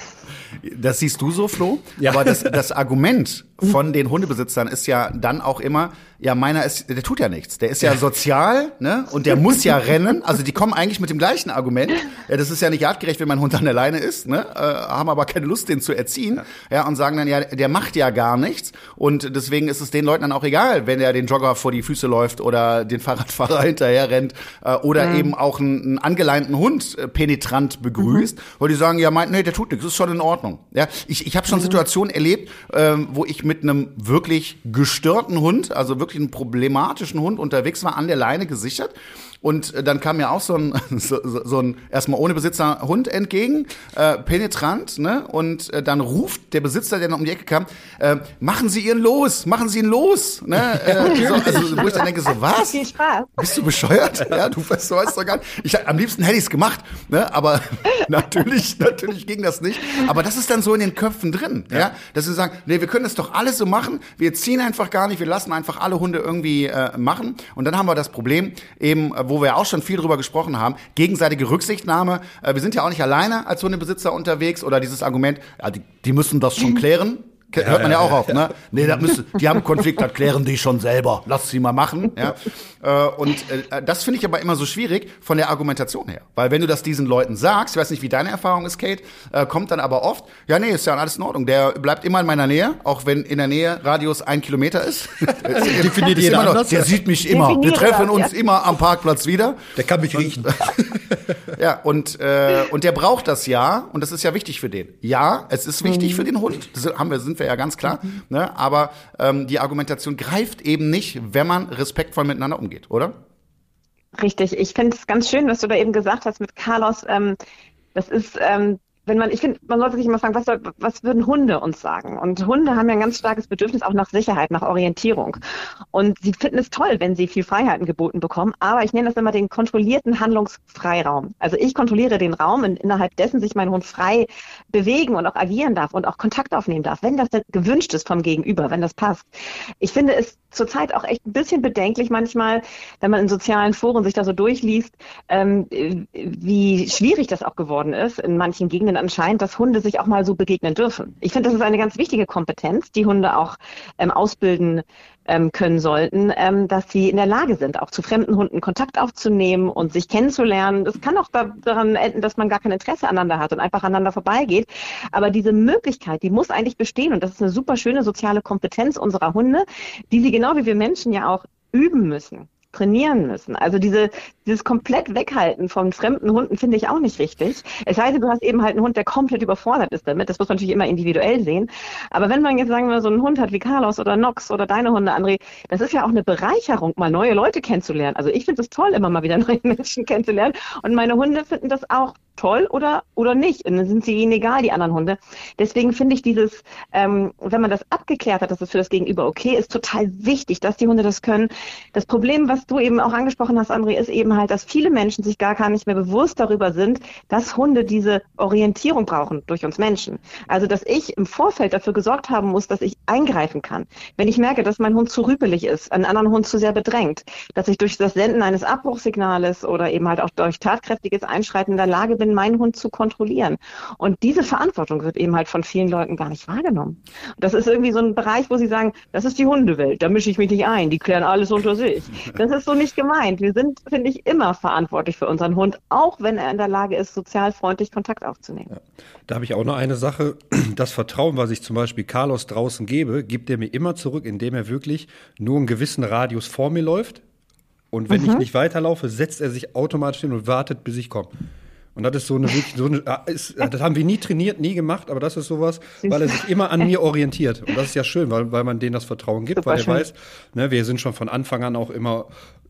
Das siehst du so, Flo. Ja. Aber das, das Argument von den Hundebesitzern ist ja dann auch immer, ja, meiner ist, der tut ja nichts. Der ist ja, sozial, ne? Und der muss ja rennen. Also die kommen eigentlich mit dem gleichen Argument. Ja, das ist ja nicht artgerecht, wenn mein Hund an der Leine ist, ne? Äh, haben aber keine Lust, den zu erziehen. Ja. ja, und sagen dann, ja, der macht ja gar nichts. Und deswegen ist es den Leuten dann auch egal, wenn er den Jogger vor die Füße läuft oder den Fahrradfahrer hinterher rennt äh, oder mhm. eben auch einen, einen angeleinten Hund äh, penetrant begrüßt, mhm. weil die sagen, ja, meint, nee, der tut nichts, ist schon in Ordnung. Ja, ich, ich habe schon mhm. Situationen erlebt, ähm, wo ich mit einem wirklich gestörten Hund, also wirklich wirklich einen problematischen Hund unterwegs war, an der Leine gesichert. Und äh, dann kam mir auch so ein, so, so ein erstmal ohne Besitzer Hund entgegen, äh, penetrant, ne? Und äh, dann ruft der Besitzer, der noch um die Ecke kam, äh, machen Sie ihn los, machen Sie ihn los, ne? Äh, so, also wo ich dann denke so, was? Viel Spaß. Bist du bescheuert? Ja, du weißt, du weißt doch gar nicht. Ich, am liebsten hätte ich es gemacht, ne? Aber natürlich, natürlich ging das nicht. Aber das ist dann so in den Köpfen drin, ja? ja? Dass sie sagen, nee, wir können das doch alles so machen. Wir ziehen einfach gar nicht, wir lassen einfach alle Hunde irgendwie äh, machen. Und dann haben wir das Problem eben äh, wo wir auch schon viel drüber gesprochen haben, gegenseitige Rücksichtnahme. Äh, wir sind ja auch nicht alleine als Hundebesitzer unterwegs oder dieses Argument, die, die müssen das schon klären. Hört ja, man ja, ja auch auf, ne? Nee, das müssen, die haben einen Konflikt, das klären die schon selber. Lass sie mal machen, ja. Äh, und äh, das finde ich aber immer so schwierig von der Argumentation her. Weil wenn du das diesen Leuten sagst, ich weiß nicht, wie deine Erfahrung ist, Kate, äh, kommt dann aber oft, ja, nee, ist ja alles in Ordnung. Der bleibt immer in meiner Nähe, auch wenn in der Nähe Radius ein Kilometer ist. Definiert jeder noch, anders. Der sieht mich immer. Wir treffen uns immer am Parkplatz wieder. Der kann mich riechen. ja, und, äh, und der braucht das ja, und das ist ja wichtig für den. Ja, es ist wichtig mhm. für den Hund. Das haben wir, sind wir ja ganz klar. Mhm. Ne? Aber ähm, die Argumentation greift eben nicht, wenn man respektvoll miteinander umgeht, oder? Richtig. Ich finde es ganz schön, was du da eben gesagt hast mit Carlos. Ähm, das ist ähm, wenn man, ich finde, man sollte sich immer fragen, was, soll, was würden Hunde uns sagen? Und Hunde haben ja ein ganz starkes Bedürfnis auch nach Sicherheit, nach Orientierung. Und sie finden es toll, wenn sie viel Freiheiten geboten bekommen. Aber ich nenne das immer den kontrollierten Handlungsfreiraum. Also ich kontrolliere den Raum, innerhalb dessen sich mein Hund frei bewegen und auch agieren darf und auch Kontakt aufnehmen darf, wenn das gewünscht ist vom Gegenüber, wenn das passt. Ich finde es zurzeit auch echt ein bisschen bedenklich manchmal, wenn man in sozialen Foren sich da so durchliest, ähm, wie schwierig das auch geworden ist in manchen Gegenden anscheinend, dass Hunde sich auch mal so begegnen dürfen. Ich finde, das ist eine ganz wichtige Kompetenz, die Hunde auch ähm, ausbilden ähm, können sollten, ähm, dass sie in der Lage sind, auch zu fremden Hunden Kontakt aufzunehmen und sich kennenzulernen. Das kann auch da, daran enden, dass man gar kein Interesse aneinander hat und einfach aneinander vorbeigeht. Aber diese Möglichkeit, die muss eigentlich bestehen und das ist eine super schöne soziale Kompetenz unserer Hunde, die sie genau wie wir Menschen ja auch üben müssen trainieren müssen. Also diese, dieses komplett Weghalten von fremden Hunden finde ich auch nicht richtig. Es sei denn, du hast eben halt einen Hund, der komplett überfordert ist damit. Das muss man natürlich immer individuell sehen. Aber wenn man jetzt, sagen wir, so einen Hund hat wie Carlos oder Nox oder deine Hunde, André, das ist ja auch eine Bereicherung, mal neue Leute kennenzulernen. Also ich finde es toll, immer mal wieder neue Menschen kennenzulernen. Und meine Hunde finden das auch toll oder, oder nicht. Und dann sind sie ihnen egal, die anderen Hunde. Deswegen finde ich dieses, ähm, wenn man das abgeklärt hat, dass es für das Gegenüber okay ist, total wichtig, dass die Hunde das können. Das Problem, was du eben auch angesprochen hast, André, ist eben halt, dass viele Menschen sich gar, gar nicht mehr bewusst darüber sind, dass Hunde diese Orientierung brauchen durch uns Menschen. Also, dass ich im Vorfeld dafür gesorgt haben muss, dass ich eingreifen kann. Wenn ich merke, dass mein Hund zu rüpelig ist, einen anderen Hund zu sehr bedrängt, dass ich durch das Senden eines Abbruchsignales oder eben halt auch durch tatkräftiges Einschreiten in der Lage bin, meinen Hund zu kontrollieren? Und diese Verantwortung wird eben halt von vielen Leuten gar nicht wahrgenommen. Das ist irgendwie so ein Bereich, wo sie sagen, das ist die Hundewelt, da mische ich mich nicht ein, die klären alles unter sich. Das ist so nicht gemeint. Wir sind, finde ich, immer verantwortlich für unseren Hund, auch wenn er in der Lage ist, sozial freundlich Kontakt aufzunehmen. Ja. Da habe ich auch noch eine Sache. Das Vertrauen, was ich zum Beispiel Carlos draußen gebe, gibt er mir immer zurück, indem er wirklich nur einen gewissen Radius vor mir läuft. Und wenn mhm. ich nicht weiterlaufe, setzt er sich automatisch hin und wartet, bis ich komme. Und das ist so eine wirklich, so eine, ah, ist, das haben wir nie trainiert, nie gemacht, aber das ist sowas, weil er sich immer an mir orientiert. Und das ist ja schön, weil, weil man denen das Vertrauen gibt, Super weil er schön. weiß, ne, wir sind schon von Anfang an auch immer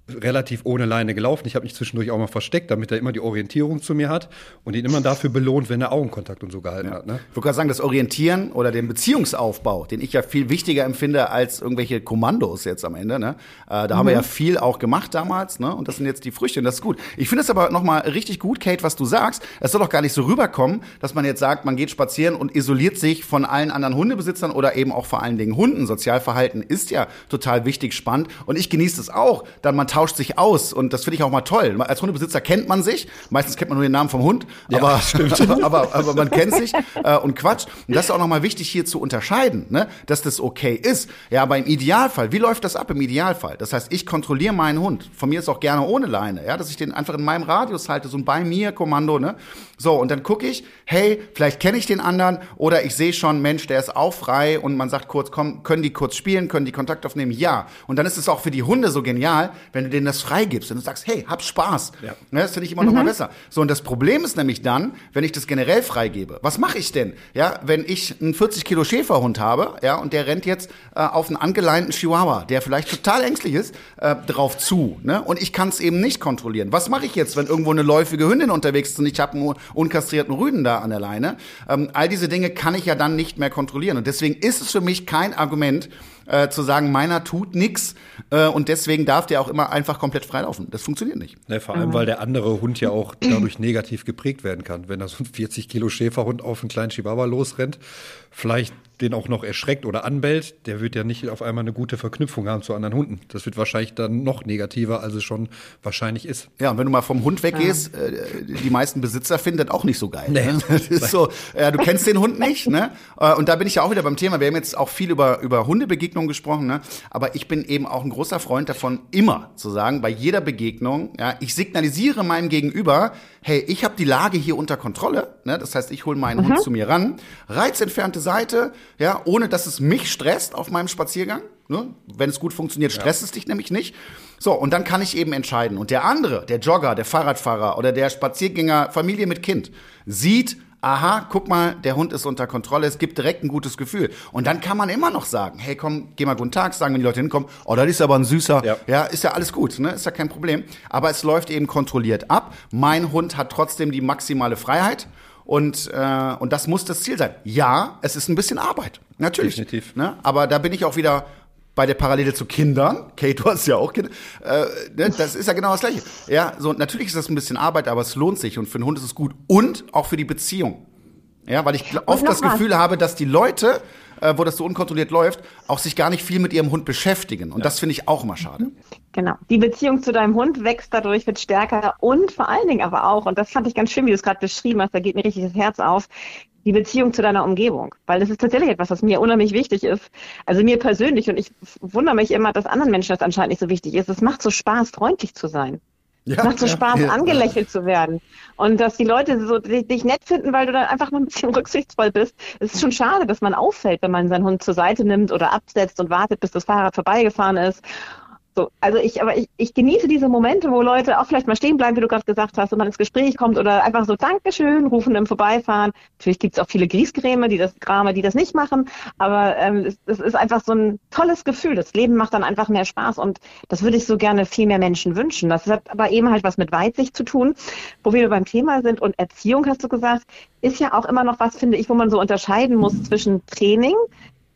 relativ ohne Leine gelaufen. Ich habe mich zwischendurch auch mal versteckt, damit er immer die Orientierung zu mir hat und ihn immer dafür belohnt, wenn er Augenkontakt und so gehalten ja. hat. Ne? Ich würde gerade sagen, das Orientieren oder den Beziehungsaufbau, den ich ja viel wichtiger empfinde als irgendwelche Kommandos jetzt am Ende. Ne? Äh, da mhm. haben wir ja viel auch gemacht damals ne? und das sind jetzt die Früchte und das ist gut. Ich finde es aber nochmal richtig gut, Kate, was du sagst. Es soll doch gar nicht so rüberkommen, dass man jetzt sagt, man geht spazieren und isoliert sich von allen anderen Hundebesitzern oder eben auch vor allen Dingen Hunden. Sozialverhalten ist ja total wichtig, spannend und ich genieße es auch, dann man tauscht sich aus und das finde ich auch mal toll. Als Hundebesitzer kennt man sich, meistens kennt man nur den Namen vom Hund, ja, aber, aber, aber, aber, man kennt sich äh, und quatscht. Und das ist auch nochmal wichtig hier zu unterscheiden, ne? dass das okay ist. Ja, aber im Idealfall, wie läuft das ab im Idealfall? Das heißt, ich kontrolliere meinen Hund. Von mir ist auch gerne ohne Leine, ja, dass ich den einfach in meinem Radius halte, so ein bei mir Kommando, ne? So, und dann gucke ich, hey, vielleicht kenne ich den anderen oder ich sehe schon, Mensch, der ist auch frei und man sagt kurz, komm, können die kurz spielen, können die Kontakt aufnehmen? Ja. Und dann ist es auch für die Hunde so genial, wenn du denen das freigibst und du sagst, hey, hab Spaß. Ja. Ne, das finde ich immer mhm. noch mal mhm. besser. So, und das Problem ist nämlich dann, wenn ich das generell freigebe. Was mache ich denn? Ja, wenn ich einen 40 Kilo Schäferhund habe, ja, und der rennt jetzt äh, auf einen angeleinten Chihuahua, der vielleicht total ängstlich ist, äh, drauf zu, ne? Und ich kann es eben nicht kontrollieren. Was mache ich jetzt, wenn irgendwo eine läufige Hündin unterwegs ist und ich habe einen unkastrierten Rüden da an der Leine? Ähm, all diese Dinge kann ich ja dann nicht mehr kontrollieren. Und deswegen ist es für mich kein Argument, äh, zu sagen, meiner tut nix äh, und deswegen darf der auch immer einfach komplett freilaufen. Das funktioniert nicht. Ne, vor allem, weil der andere Hund ja auch dadurch negativ geprägt werden kann. Wenn da so ein 40 Kilo Schäferhund auf einen kleinen Chihuahua losrennt, vielleicht den auch noch erschreckt oder anbellt, der wird ja nicht auf einmal eine gute Verknüpfung haben zu anderen Hunden. Das wird wahrscheinlich dann noch negativer, als es schon wahrscheinlich ist. Ja, und wenn du mal vom Hund weggehst, ja. äh, die meisten Besitzer finden das auch nicht so geil. Nee. Ne? Das ist so, ja, du kennst den Hund nicht, ne? Äh, und da bin ich ja auch wieder beim Thema. Wir haben jetzt auch viel über, über Hundebegegnungen gesprochen, ne? Aber ich bin eben auch ein großer Freund davon, immer zu sagen, bei jeder Begegnung, ja, ich signalisiere meinem Gegenüber, hey, ich habe die Lage hier unter Kontrolle. Ne? Das heißt, ich hole meinen mhm. Hund zu mir ran, reizentfernte Seite, ja, ohne dass es mich stresst auf meinem Spaziergang. Ne? Wenn es gut funktioniert, stresst ja. es dich nämlich nicht. So, und dann kann ich eben entscheiden. Und der andere, der Jogger, der Fahrradfahrer oder der Spaziergänger, Familie mit Kind, sieht, aha, guck mal, der Hund ist unter Kontrolle, es gibt direkt ein gutes Gefühl. Und dann kann man immer noch sagen, hey, komm, geh mal guten Tag, sagen, wenn die Leute hinkommen, oh, das ist aber ein süßer, ja, ja ist ja alles gut, ne, ist ja kein Problem. Aber es läuft eben kontrolliert ab. Mein Hund hat trotzdem die maximale Freiheit. Und, äh, und das muss das Ziel sein. Ja, es ist ein bisschen Arbeit. Natürlich. Definitiv. Ne? Aber da bin ich auch wieder bei der Parallele zu Kindern, Kate, du hast ja auch Kinder, äh, ne, das ist ja genau das Gleiche. Ja, so natürlich ist das ein bisschen Arbeit, aber es lohnt sich und für den Hund ist es gut und auch für die Beziehung. Ja, weil ich oft das Gefühl habe, dass die Leute, äh, wo das so unkontrolliert läuft, auch sich gar nicht viel mit ihrem Hund beschäftigen. Und ja. das finde ich auch immer schade. Genau. Die Beziehung zu deinem Hund wächst dadurch, wird stärker und vor allen Dingen aber auch, und das fand ich ganz schön, wie du es gerade beschrieben hast, da geht mir richtig das Herz auf, die Beziehung zu deiner Umgebung, weil das ist tatsächlich etwas, was mir unheimlich wichtig ist. Also mir persönlich und ich wundere mich immer, dass anderen Menschen das anscheinend nicht so wichtig ist. Es macht so Spaß, freundlich zu sein. Ja, es macht so Spaß, ja, angelächelt zu werden. Und dass die Leute so dich nett finden, weil du dann einfach mal ein bisschen rücksichtsvoll bist. Es ist schon schade, dass man auffällt, wenn man seinen Hund zur Seite nimmt oder absetzt und wartet, bis das Fahrrad vorbeigefahren ist. So, also ich, aber ich, ich genieße diese Momente, wo Leute auch vielleicht mal stehen bleiben, wie du gerade gesagt hast, und man ins Gespräch kommt oder einfach so Dankeschön rufen im Vorbeifahren. Natürlich gibt es auch viele Griesgräme, die das Grame, die das nicht machen, aber ähm, es, es ist einfach so ein tolles Gefühl. Das Leben macht dann einfach mehr Spaß und das würde ich so gerne viel mehr Menschen wünschen. Das hat aber eben halt was mit Weitsicht zu tun, wo wir beim Thema sind und Erziehung, hast du gesagt, ist ja auch immer noch was, finde ich, wo man so unterscheiden muss zwischen Training,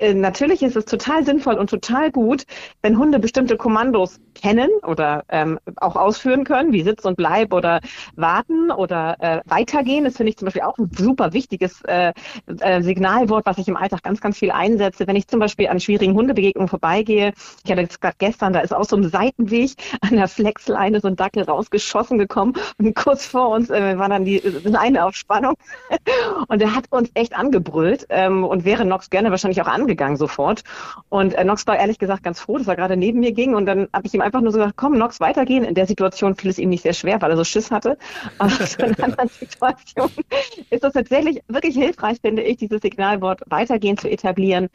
äh, natürlich ist es total sinnvoll und total gut, wenn Hunde bestimmte Kommandos kennen oder ähm, auch ausführen können, wie Sitz und Bleib oder warten oder äh, weitergehen. Das finde ich zum Beispiel auch ein super wichtiges äh, äh, Signalwort, was ich im Alltag ganz, ganz viel einsetze. Wenn ich zum Beispiel an schwierigen Hundebegegnungen vorbeigehe, ich hatte jetzt gerade gestern, da ist aus so einem Seitenweg an der Flexleine so ein Dackel rausgeschossen gekommen und kurz vor uns äh, war dann die Leine auf Spannung und der hat uns echt angebrüllt ähm, und wäre Nox gerne wahrscheinlich auch angegangen gegangen sofort. Und äh, Nox war ehrlich gesagt ganz froh, dass er gerade neben mir ging. Und dann habe ich ihm einfach nur so gesagt, komm, Nox, weitergehen. In der Situation fiel es ihm nicht sehr schwer, weil er so Schiss hatte. Aber in anderen Situationen ist das tatsächlich wirklich hilfreich, finde ich, dieses Signalwort weitergehen zu etablieren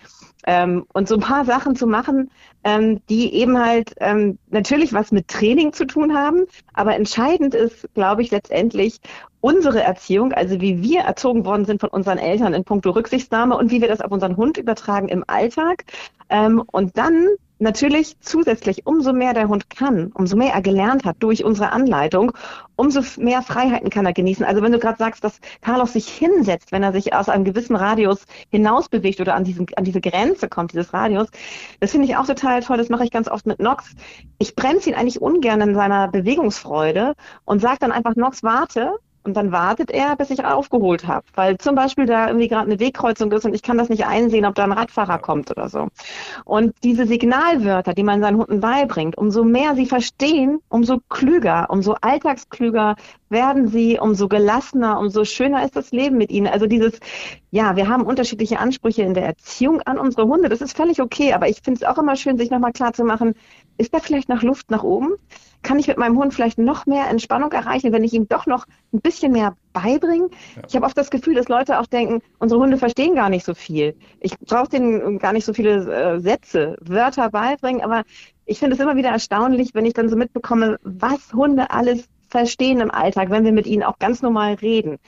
ähm, und so ein paar Sachen zu machen, ähm, die eben halt ähm, natürlich was mit Training zu tun haben. Aber entscheidend ist, glaube ich, letztendlich unsere Erziehung, also wie wir erzogen worden sind von unseren Eltern in puncto Rücksichtnahme und wie wir das auf unseren Hund übertragen im Alltag. Ähm, und dann natürlich zusätzlich, umso mehr der Hund kann, umso mehr er gelernt hat durch unsere Anleitung, umso mehr Freiheiten kann er genießen. Also wenn du gerade sagst, dass Carlos sich hinsetzt, wenn er sich aus einem gewissen Radius hinaus bewegt oder an, diesen, an diese Grenze kommt, dieses Radius, das finde ich auch total toll. Das mache ich ganz oft mit Nox. Ich bremse ihn eigentlich ungern in seiner Bewegungsfreude und sage dann einfach, Nox, warte, und dann wartet er, bis ich aufgeholt habe. Weil zum Beispiel da irgendwie gerade eine Wegkreuzung ist und ich kann das nicht einsehen, ob da ein Radfahrer kommt oder so. Und diese Signalwörter, die man seinen Hunden beibringt, umso mehr sie verstehen, umso klüger, umso alltagsklüger werden sie, umso gelassener, umso schöner ist das Leben mit ihnen. Also dieses, ja, wir haben unterschiedliche Ansprüche in der Erziehung an unsere Hunde. Das ist völlig okay, aber ich finde es auch immer schön, sich nochmal klar zu machen, ist da vielleicht noch Luft nach oben? Kann ich mit meinem Hund vielleicht noch mehr Entspannung erreichen, wenn ich ihm doch noch ein bisschen mehr beibringe. Ja. Ich habe oft das Gefühl, dass Leute auch denken, unsere Hunde verstehen gar nicht so viel. Ich brauche denen gar nicht so viele äh, Sätze, Wörter beibringen, aber ich finde es immer wieder erstaunlich, wenn ich dann so mitbekomme, was Hunde alles verstehen im Alltag, wenn wir mit ihnen auch ganz normal reden.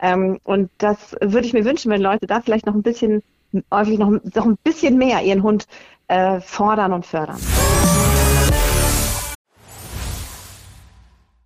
Ähm, und das würde ich mir wünschen, wenn Leute da vielleicht noch ein bisschen, häufig noch, noch ein bisschen mehr ihren Hund äh, fordern und fördern.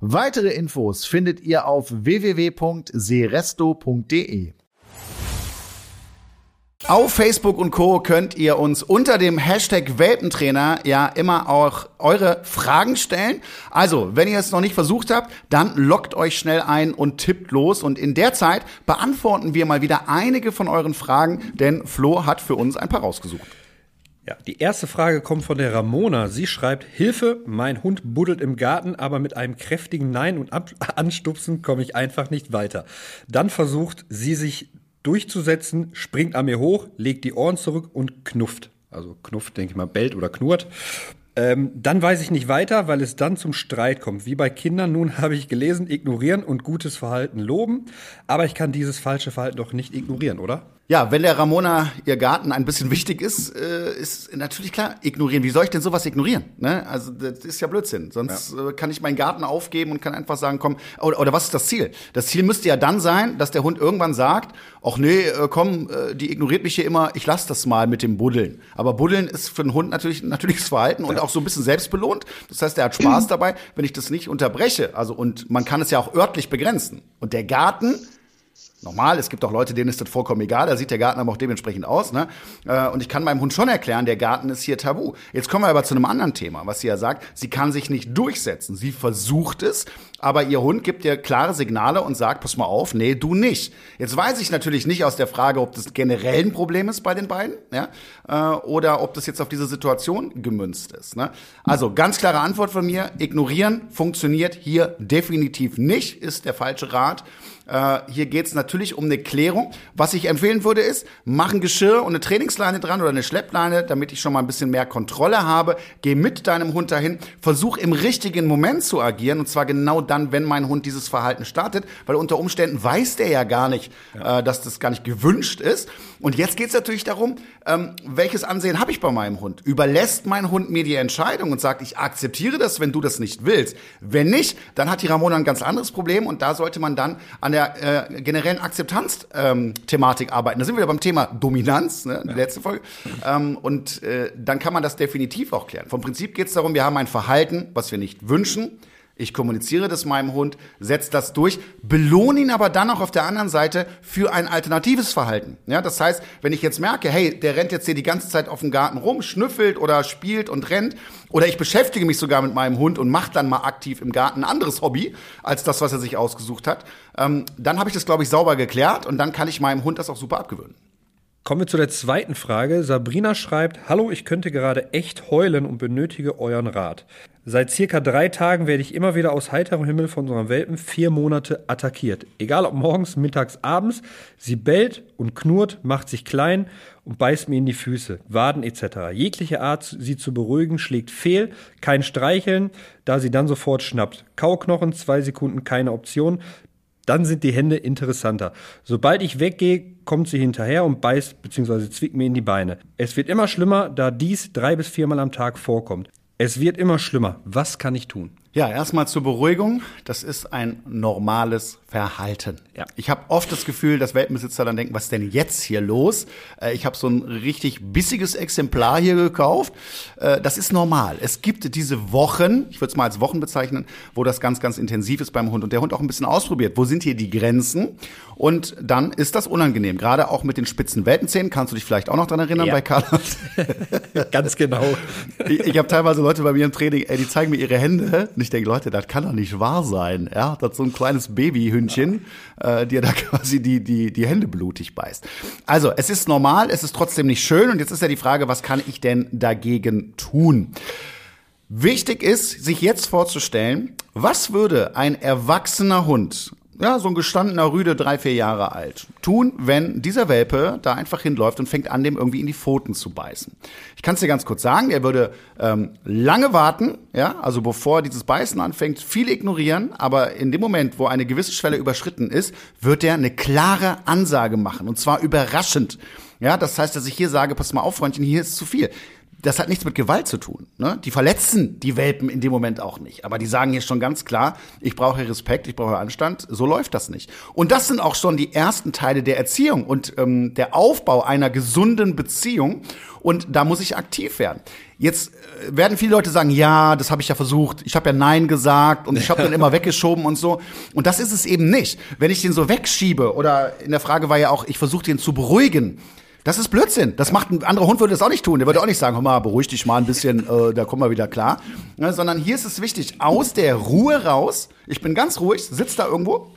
Weitere Infos findet ihr auf www.seresto.de. Auf Facebook und Co. könnt ihr uns unter dem Hashtag Welpentrainer ja immer auch eure Fragen stellen. Also, wenn ihr es noch nicht versucht habt, dann lockt euch schnell ein und tippt los. Und in der Zeit beantworten wir mal wieder einige von euren Fragen, denn Flo hat für uns ein paar rausgesucht. Ja, die erste Frage kommt von der Ramona. Sie schreibt, Hilfe, mein Hund buddelt im Garten, aber mit einem kräftigen Nein und Anstupsen komme ich einfach nicht weiter. Dann versucht sie sich durchzusetzen, springt an mir hoch, legt die Ohren zurück und knufft. Also knufft, denke ich mal, bellt oder knurrt. Ähm, dann weiß ich nicht weiter, weil es dann zum Streit kommt. Wie bei Kindern, nun habe ich gelesen, ignorieren und gutes Verhalten loben. Aber ich kann dieses falsche Verhalten doch nicht ignorieren, oder? Ja, wenn der Ramona ihr Garten ein bisschen wichtig ist, äh, ist natürlich klar, ignorieren. Wie soll ich denn sowas ignorieren? Ne? Also das ist ja Blödsinn. Sonst ja. Äh, kann ich meinen Garten aufgeben und kann einfach sagen, komm, oder, oder was ist das Ziel? Das Ziel müsste ja dann sein, dass der Hund irgendwann sagt, ach nee, äh, komm, die ignoriert mich hier immer, ich lass das mal mit dem Buddeln. Aber Buddeln ist für einen Hund natürlich ein natürliches Verhalten und ja. auch so ein bisschen selbstbelohnt. Das heißt, er hat Spaß dabei, wenn ich das nicht unterbreche. Also und man kann es ja auch örtlich begrenzen. Und der Garten normal. Es gibt auch Leute, denen ist das vollkommen egal. Da sieht der Garten aber auch dementsprechend aus. Ne? Äh, und ich kann meinem Hund schon erklären, der Garten ist hier tabu. Jetzt kommen wir aber zu einem anderen Thema, was sie ja sagt. Sie kann sich nicht durchsetzen. Sie versucht es, aber ihr Hund gibt ihr klare Signale und sagt, pass mal auf, nee, du nicht. Jetzt weiß ich natürlich nicht aus der Frage, ob das generell ein Problem ist bei den beiden, ja, äh, oder ob das jetzt auf diese Situation gemünzt ist. Ne? Also ganz klare Antwort von mir: Ignorieren funktioniert hier definitiv nicht, ist der falsche Rat. Äh, hier geht es natürlich um eine Klärung. Was ich empfehlen würde, ist, mach ein Geschirr und eine Trainingsleine dran oder eine Schleppleine, damit ich schon mal ein bisschen mehr Kontrolle habe. Geh mit deinem Hund dahin, versuch im richtigen Moment zu agieren und zwar genau dann, wenn mein Hund dieses Verhalten startet, weil unter Umständen weiß der ja gar nicht, ja. äh, dass das gar nicht gewünscht ist. Und jetzt geht es natürlich darum, ähm, welches Ansehen habe ich bei meinem Hund? Überlässt mein Hund mir die Entscheidung und sagt, ich akzeptiere das, wenn du das nicht willst. Wenn nicht, dann hat die Ramona ein ganz anderes Problem und da sollte man dann an der äh, generellen Akzeptanz-Thematik ähm, arbeiten. Da sind wir wieder beim Thema Dominanz, ne, die ja. letzte Folge. Ähm, und äh, dann kann man das definitiv auch klären. Vom Prinzip geht es darum, wir haben ein Verhalten, was wir nicht wünschen. Ich kommuniziere das meinem Hund, setze das durch, belohne ihn aber dann auch auf der anderen Seite für ein alternatives Verhalten. Ja, das heißt, wenn ich jetzt merke, hey, der rennt jetzt hier die ganze Zeit auf dem Garten rum, schnüffelt oder spielt und rennt, oder ich beschäftige mich sogar mit meinem Hund und mache dann mal aktiv im Garten ein anderes Hobby als das, was er sich ausgesucht hat, ähm, dann habe ich das, glaube ich, sauber geklärt und dann kann ich meinem Hund das auch super abgewöhnen. Kommen wir zu der zweiten Frage. Sabrina schreibt, Hallo, ich könnte gerade echt heulen und benötige euren Rat. Seit circa drei Tagen werde ich immer wieder aus heiterem Himmel von unserem Welpen vier Monate attackiert. Egal ob morgens, mittags, abends, sie bellt und knurrt, macht sich klein und beißt mir in die Füße, Waden etc. Jegliche Art, sie zu beruhigen, schlägt fehl, kein Streicheln, da sie dann sofort schnappt. Kauknochen, zwei Sekunden, keine Option. Dann sind die Hände interessanter. Sobald ich weggehe, kommt sie hinterher und beißt bzw. zwickt mir in die Beine. Es wird immer schlimmer, da dies drei bis viermal am Tag vorkommt. Es wird immer schlimmer. Was kann ich tun? Ja, erstmal zur Beruhigung. Das ist ein normales Verhalten. Ja. Ich habe oft das Gefühl, dass Weltbesitzer dann denken, was ist denn jetzt hier los? Äh, ich habe so ein richtig bissiges Exemplar hier gekauft. Äh, das ist normal. Es gibt diese Wochen, ich würde es mal als Wochen bezeichnen, wo das ganz, ganz intensiv ist beim Hund und der Hund auch ein bisschen ausprobiert. Wo sind hier die Grenzen? Und dann ist das unangenehm. Gerade auch mit den spitzen Weltenzähnen. Kannst du dich vielleicht auch noch dran erinnern ja. bei Carlos? ganz genau. Ich, ich habe teilweise Leute bei mir im Training, ey, die zeigen mir ihre Hände ich denke, Leute, das kann doch nicht wahr sein. Ja, das ist so ein kleines Babyhündchen, ja. äh, dir da quasi die, die, die Hände blutig beißt. Also, es ist normal, es ist trotzdem nicht schön. Und jetzt ist ja die Frage, was kann ich denn dagegen tun? Wichtig ist, sich jetzt vorzustellen, was würde ein erwachsener Hund ja, so ein gestandener Rüde, drei, vier Jahre alt, tun, wenn dieser Welpe da einfach hinläuft und fängt an, dem irgendwie in die Pfoten zu beißen. Ich kann es dir ganz kurz sagen, er würde ähm, lange warten, ja, also bevor dieses Beißen anfängt, viel ignorieren, aber in dem Moment, wo eine gewisse Schwelle überschritten ist, wird er eine klare Ansage machen und zwar überraschend. Ja, das heißt, dass ich hier sage, pass mal auf, Freundchen, hier ist zu viel das hat nichts mit Gewalt zu tun. Ne? Die verletzen die Welpen in dem Moment auch nicht. Aber die sagen hier schon ganz klar, ich brauche Respekt, ich brauche Anstand. So läuft das nicht. Und das sind auch schon die ersten Teile der Erziehung und ähm, der Aufbau einer gesunden Beziehung. Und da muss ich aktiv werden. Jetzt äh, werden viele Leute sagen, ja, das habe ich ja versucht, ich habe ja Nein gesagt und ich habe dann immer weggeschoben und so. Und das ist es eben nicht. Wenn ich den so wegschiebe oder in der Frage war ja auch, ich versuche den zu beruhigen, das ist Blödsinn. Das macht ein anderer Hund würde das auch nicht tun. Der würde auch nicht sagen, hör mal, beruhig dich mal ein bisschen, äh, da kommen wir wieder klar. Ja, sondern hier ist es wichtig, aus der Ruhe raus. Ich bin ganz ruhig, sitz da irgendwo.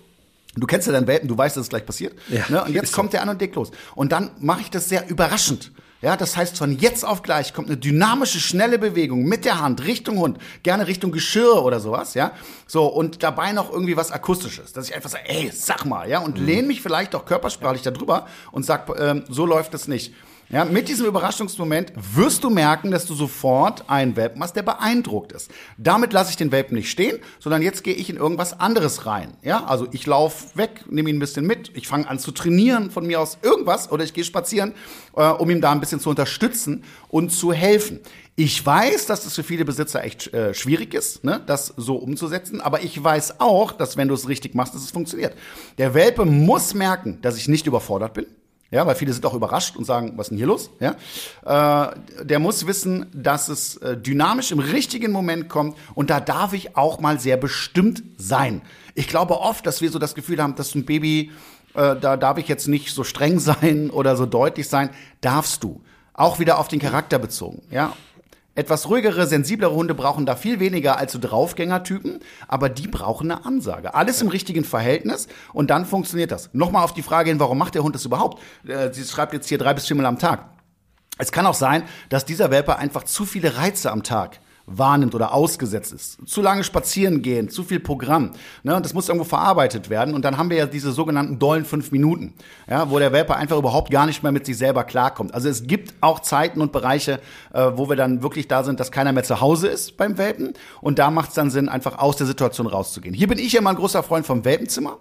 Du kennst ja deinen Welpen, du weißt, dass es gleich passiert. Ja, ne? Und jetzt kommt der an und legt los. Und dann mache ich das sehr überraschend. Ja, das heißt, von jetzt auf gleich kommt eine dynamische, schnelle Bewegung mit der Hand Richtung Hund, gerne Richtung Geschirr oder sowas, ja. So, und dabei noch irgendwie was Akustisches, dass ich einfach sage, ey, sag mal, ja, und mhm. lehne mich vielleicht auch körpersprachlich darüber und sag, ähm, so läuft es nicht. Ja, mit diesem Überraschungsmoment wirst du merken, dass du sofort einen Welpen hast, der beeindruckt ist. Damit lasse ich den Welpen nicht stehen, sondern jetzt gehe ich in irgendwas anderes rein. Ja, also ich laufe weg, nehme ihn ein bisschen mit, ich fange an zu trainieren von mir aus irgendwas oder ich gehe spazieren, äh, um ihm da ein bisschen zu unterstützen und zu helfen. Ich weiß, dass das für viele Besitzer echt äh, schwierig ist, ne, das so umzusetzen, aber ich weiß auch, dass wenn du es richtig machst, dass es funktioniert. Der Welpe muss merken, dass ich nicht überfordert bin. Ja, weil viele sind auch überrascht und sagen, was ist denn hier los? Ja, äh, der muss wissen, dass es äh, dynamisch im richtigen Moment kommt und da darf ich auch mal sehr bestimmt sein. Ich glaube oft, dass wir so das Gefühl haben, dass ein Baby, äh, da darf ich jetzt nicht so streng sein oder so deutlich sein. Darfst du. Auch wieder auf den Charakter bezogen. Ja, etwas ruhigere, sensiblere Hunde brauchen da viel weniger als so Draufgängertypen, aber die brauchen eine Ansage. Alles im richtigen Verhältnis und dann funktioniert das. Nochmal auf die Frage hin, warum macht der Hund das überhaupt? Äh, sie schreibt jetzt hier drei bis viermal am Tag. Es kann auch sein, dass dieser Welpe einfach zu viele Reize am Tag wahrnimmt oder ausgesetzt ist. Zu lange spazieren gehen, zu viel Programm. Ne? Und das muss irgendwo verarbeitet werden. Und dann haben wir ja diese sogenannten dollen fünf Minuten, ja, wo der Welpe einfach überhaupt gar nicht mehr mit sich selber klarkommt. Also es gibt auch Zeiten und Bereiche, äh, wo wir dann wirklich da sind, dass keiner mehr zu Hause ist beim Welpen. Und da macht es dann Sinn, einfach aus der Situation rauszugehen. Hier bin ich ja immer ein großer Freund vom Welpenzimmer.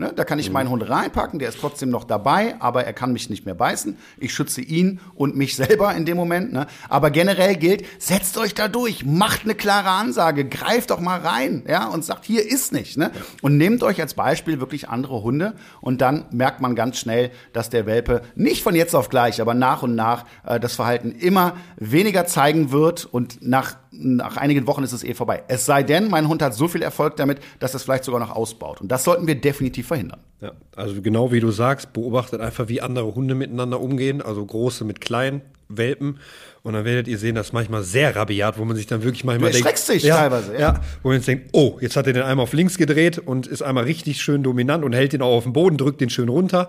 Ne, da kann ich meinen Hund reinpacken, der ist trotzdem noch dabei, aber er kann mich nicht mehr beißen. Ich schütze ihn und mich selber in dem Moment. Ne? Aber generell gilt, setzt euch da durch, macht eine klare Ansage, greift doch mal rein ja, und sagt, hier ist nicht. Ne? Und nehmt euch als Beispiel wirklich andere Hunde und dann merkt man ganz schnell, dass der Welpe nicht von jetzt auf gleich, aber nach und nach äh, das Verhalten immer weniger zeigen wird und nach nach einigen Wochen ist es eh vorbei. Es sei denn, mein Hund hat so viel Erfolg damit, dass es vielleicht sogar noch ausbaut. Und das sollten wir definitiv verhindern. Ja, also genau wie du sagst, beobachtet einfach, wie andere Hunde miteinander umgehen, also große mit kleinen Welpen. Und dann werdet ihr sehen, das ist manchmal sehr rabiat, wo man sich dann wirklich manchmal du denkt. sich ja, teilweise, ja. ja. Wo man jetzt denkt, oh, jetzt hat er den einmal auf links gedreht und ist einmal richtig schön dominant und hält den auch auf den Boden, drückt den schön runter.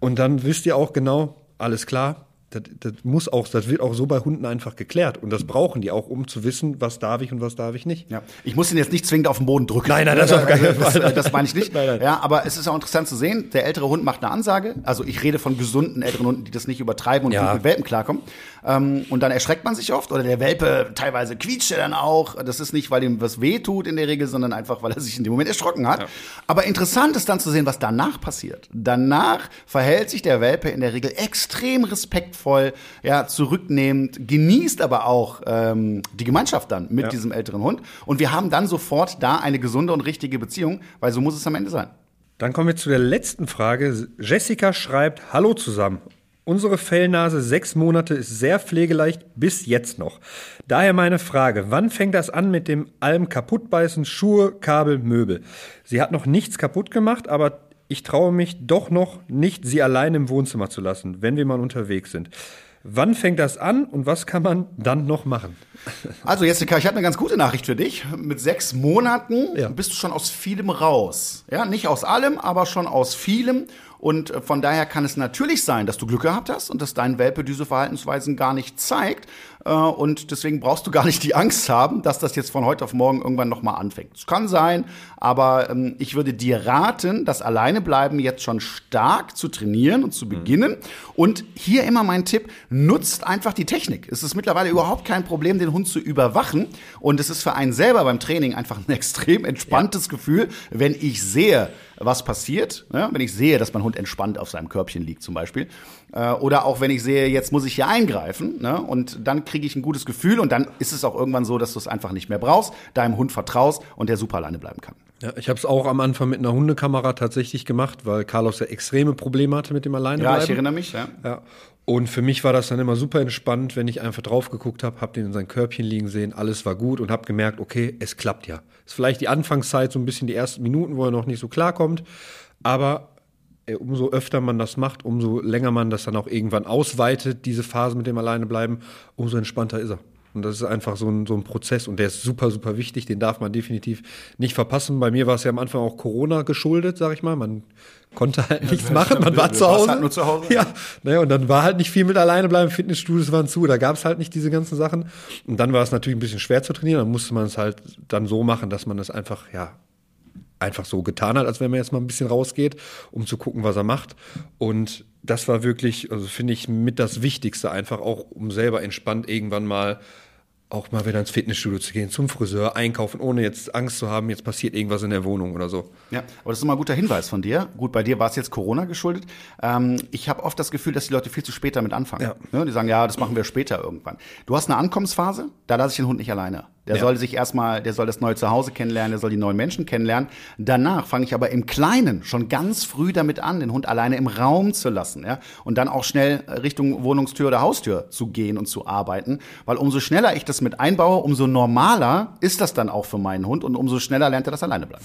Und dann wisst ihr auch genau, alles klar, das, das, muss auch, das wird auch so bei Hunden einfach geklärt. Und das brauchen die auch, um zu wissen, was darf ich und was darf ich nicht. Ja. Ich muss ihn jetzt nicht zwingend auf den Boden drücken. Nein, nein, das, auf keinen Fall. das, das meine ich nicht. Nein, nein. Ja, aber es ist auch interessant zu sehen, der ältere Hund macht eine Ansage. Also ich rede von gesunden älteren Hunden, die das nicht übertreiben und ja. mit Welpen klarkommen. Ähm, und dann erschreckt man sich oft oder der Welpe teilweise quietscht er dann auch. Das ist nicht, weil ihm was weh tut in der Regel, sondern einfach, weil er sich in dem Moment erschrocken hat. Ja. Aber interessant ist dann zu sehen, was danach passiert. Danach verhält sich der Welpe in der Regel extrem respektvoll, ja, zurücknehmend, genießt aber auch ähm, die Gemeinschaft dann mit ja. diesem älteren Hund. Und wir haben dann sofort da eine gesunde und richtige Beziehung, weil so muss es am Ende sein. Dann kommen wir zu der letzten Frage. Jessica schreibt, Hallo zusammen. Unsere Fellnase sechs Monate ist sehr pflegeleicht bis jetzt noch. Daher meine Frage, wann fängt das an mit dem allem kaputtbeißen, Schuhe, Kabel, Möbel? Sie hat noch nichts kaputt gemacht, aber ich traue mich doch noch nicht, sie allein im Wohnzimmer zu lassen, wenn wir mal unterwegs sind. Wann fängt das an und was kann man dann noch machen? Also Jessica, ich habe eine ganz gute Nachricht für dich. Mit sechs Monaten ja. bist du schon aus vielem raus. Ja, nicht aus allem, aber schon aus vielem. Und äh, von daher kann es natürlich sein, dass du Glück gehabt hast und dass dein Welpe diese Verhaltensweisen gar nicht zeigt. Äh, und deswegen brauchst du gar nicht die Angst haben, dass das jetzt von heute auf morgen irgendwann nochmal anfängt. Es kann sein, aber ähm, ich würde dir raten, das Alleinebleiben jetzt schon stark zu trainieren und zu mhm. beginnen. Und hier immer mein Tipp, nutzt einfach die Technik. Es ist mittlerweile überhaupt kein Problem, den Hund zu überwachen. Und es ist für einen selber beim Training einfach ein extrem entspanntes ja. Gefühl, wenn ich sehe, was passiert. Ja, wenn ich sehe, dass mein Hund entspannt auf seinem Körbchen liegt zum Beispiel. Äh, oder auch wenn ich sehe, jetzt muss ich hier eingreifen. Ne, und dann kriege ich ein gutes Gefühl und dann ist es auch irgendwann so, dass du es einfach nicht mehr brauchst, deinem Hund vertraust und der super alleine bleiben kann. Ja, ich habe es auch am Anfang mit einer Hundekamera tatsächlich gemacht, weil Carlos ja extreme Probleme hatte mit dem Alleinebleiben. Ja, ich erinnere mich. Ja. ja. Und für mich war das dann immer super entspannt, wenn ich einfach drauf geguckt habe, habe den in sein Körbchen liegen sehen, alles war gut und habe gemerkt, okay, es klappt ja. Ist vielleicht die Anfangszeit so ein bisschen die ersten Minuten, wo er noch nicht so klarkommt, aber umso öfter man das macht, umso länger man das dann auch irgendwann ausweitet, diese Phase mit dem Alleinebleiben, umso entspannter ist er. Und das ist einfach so ein, so ein Prozess und der ist super, super wichtig. Den darf man definitiv nicht verpassen. Bei mir war es ja am Anfang auch Corona geschuldet, sag ich mal. Man konnte halt nichts machen, man war zu Hause. Halt nur zu Hause. Ja, naja, und dann war halt nicht viel mit alleine bleiben, Fitnessstudios waren zu, da gab es halt nicht diese ganzen Sachen. Und dann war es natürlich ein bisschen schwer zu trainieren, dann musste man es halt dann so machen, dass man das einfach, ja, einfach so getan hat, als wenn man jetzt mal ein bisschen rausgeht, um zu gucken, was er macht. Und das war wirklich, also finde ich, mit das Wichtigste einfach auch, um selber entspannt irgendwann mal auch mal wieder ins Fitnessstudio zu gehen, zum Friseur, einkaufen, ohne jetzt Angst zu haben, jetzt passiert irgendwas in der Wohnung oder so. Ja, aber das ist immer ein guter Hinweis von dir. Gut, bei dir war es jetzt Corona geschuldet. Ähm, ich habe oft das Gefühl, dass die Leute viel zu spät damit anfangen. Ja. ja. die sagen, ja, das machen wir später irgendwann. Du hast eine Ankommensphase, da lasse ich den Hund nicht alleine. Der ja. soll sich erstmal, der soll das neue Zuhause kennenlernen, der soll die neuen Menschen kennenlernen. Danach fange ich aber im Kleinen schon ganz früh damit an, den Hund alleine im Raum zu lassen, ja, und dann auch schnell Richtung Wohnungstür oder Haustür zu gehen und zu arbeiten, weil umso schneller ich das mit einbaue, umso normaler ist das dann auch für meinen Hund und umso schneller lernt er das alleine bleiben.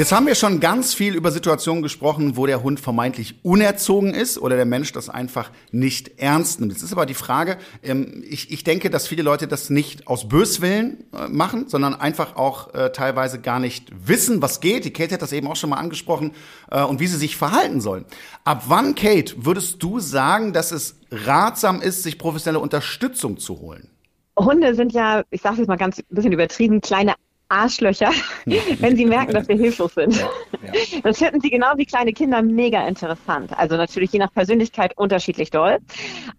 Jetzt haben wir schon ganz viel über Situationen gesprochen, wo der Hund vermeintlich unerzogen ist oder der Mensch das einfach nicht ernst nimmt. Jetzt ist aber die Frage, ähm, ich, ich denke, dass viele Leute das nicht aus Böswillen äh, machen, sondern einfach auch äh, teilweise gar nicht wissen, was geht. Die Kate hat das eben auch schon mal angesprochen äh, und wie sie sich verhalten sollen. Ab wann, Kate, würdest du sagen, dass es ratsam ist, sich professionelle Unterstützung zu holen? Hunde sind ja, ich sage es mal ganz ein bisschen übertrieben, kleine Arschlöcher, wenn sie merken, dass wir hilflos sind. Ja, ja. Das finden sie genau wie kleine Kinder mega interessant. Also natürlich je nach Persönlichkeit unterschiedlich doll.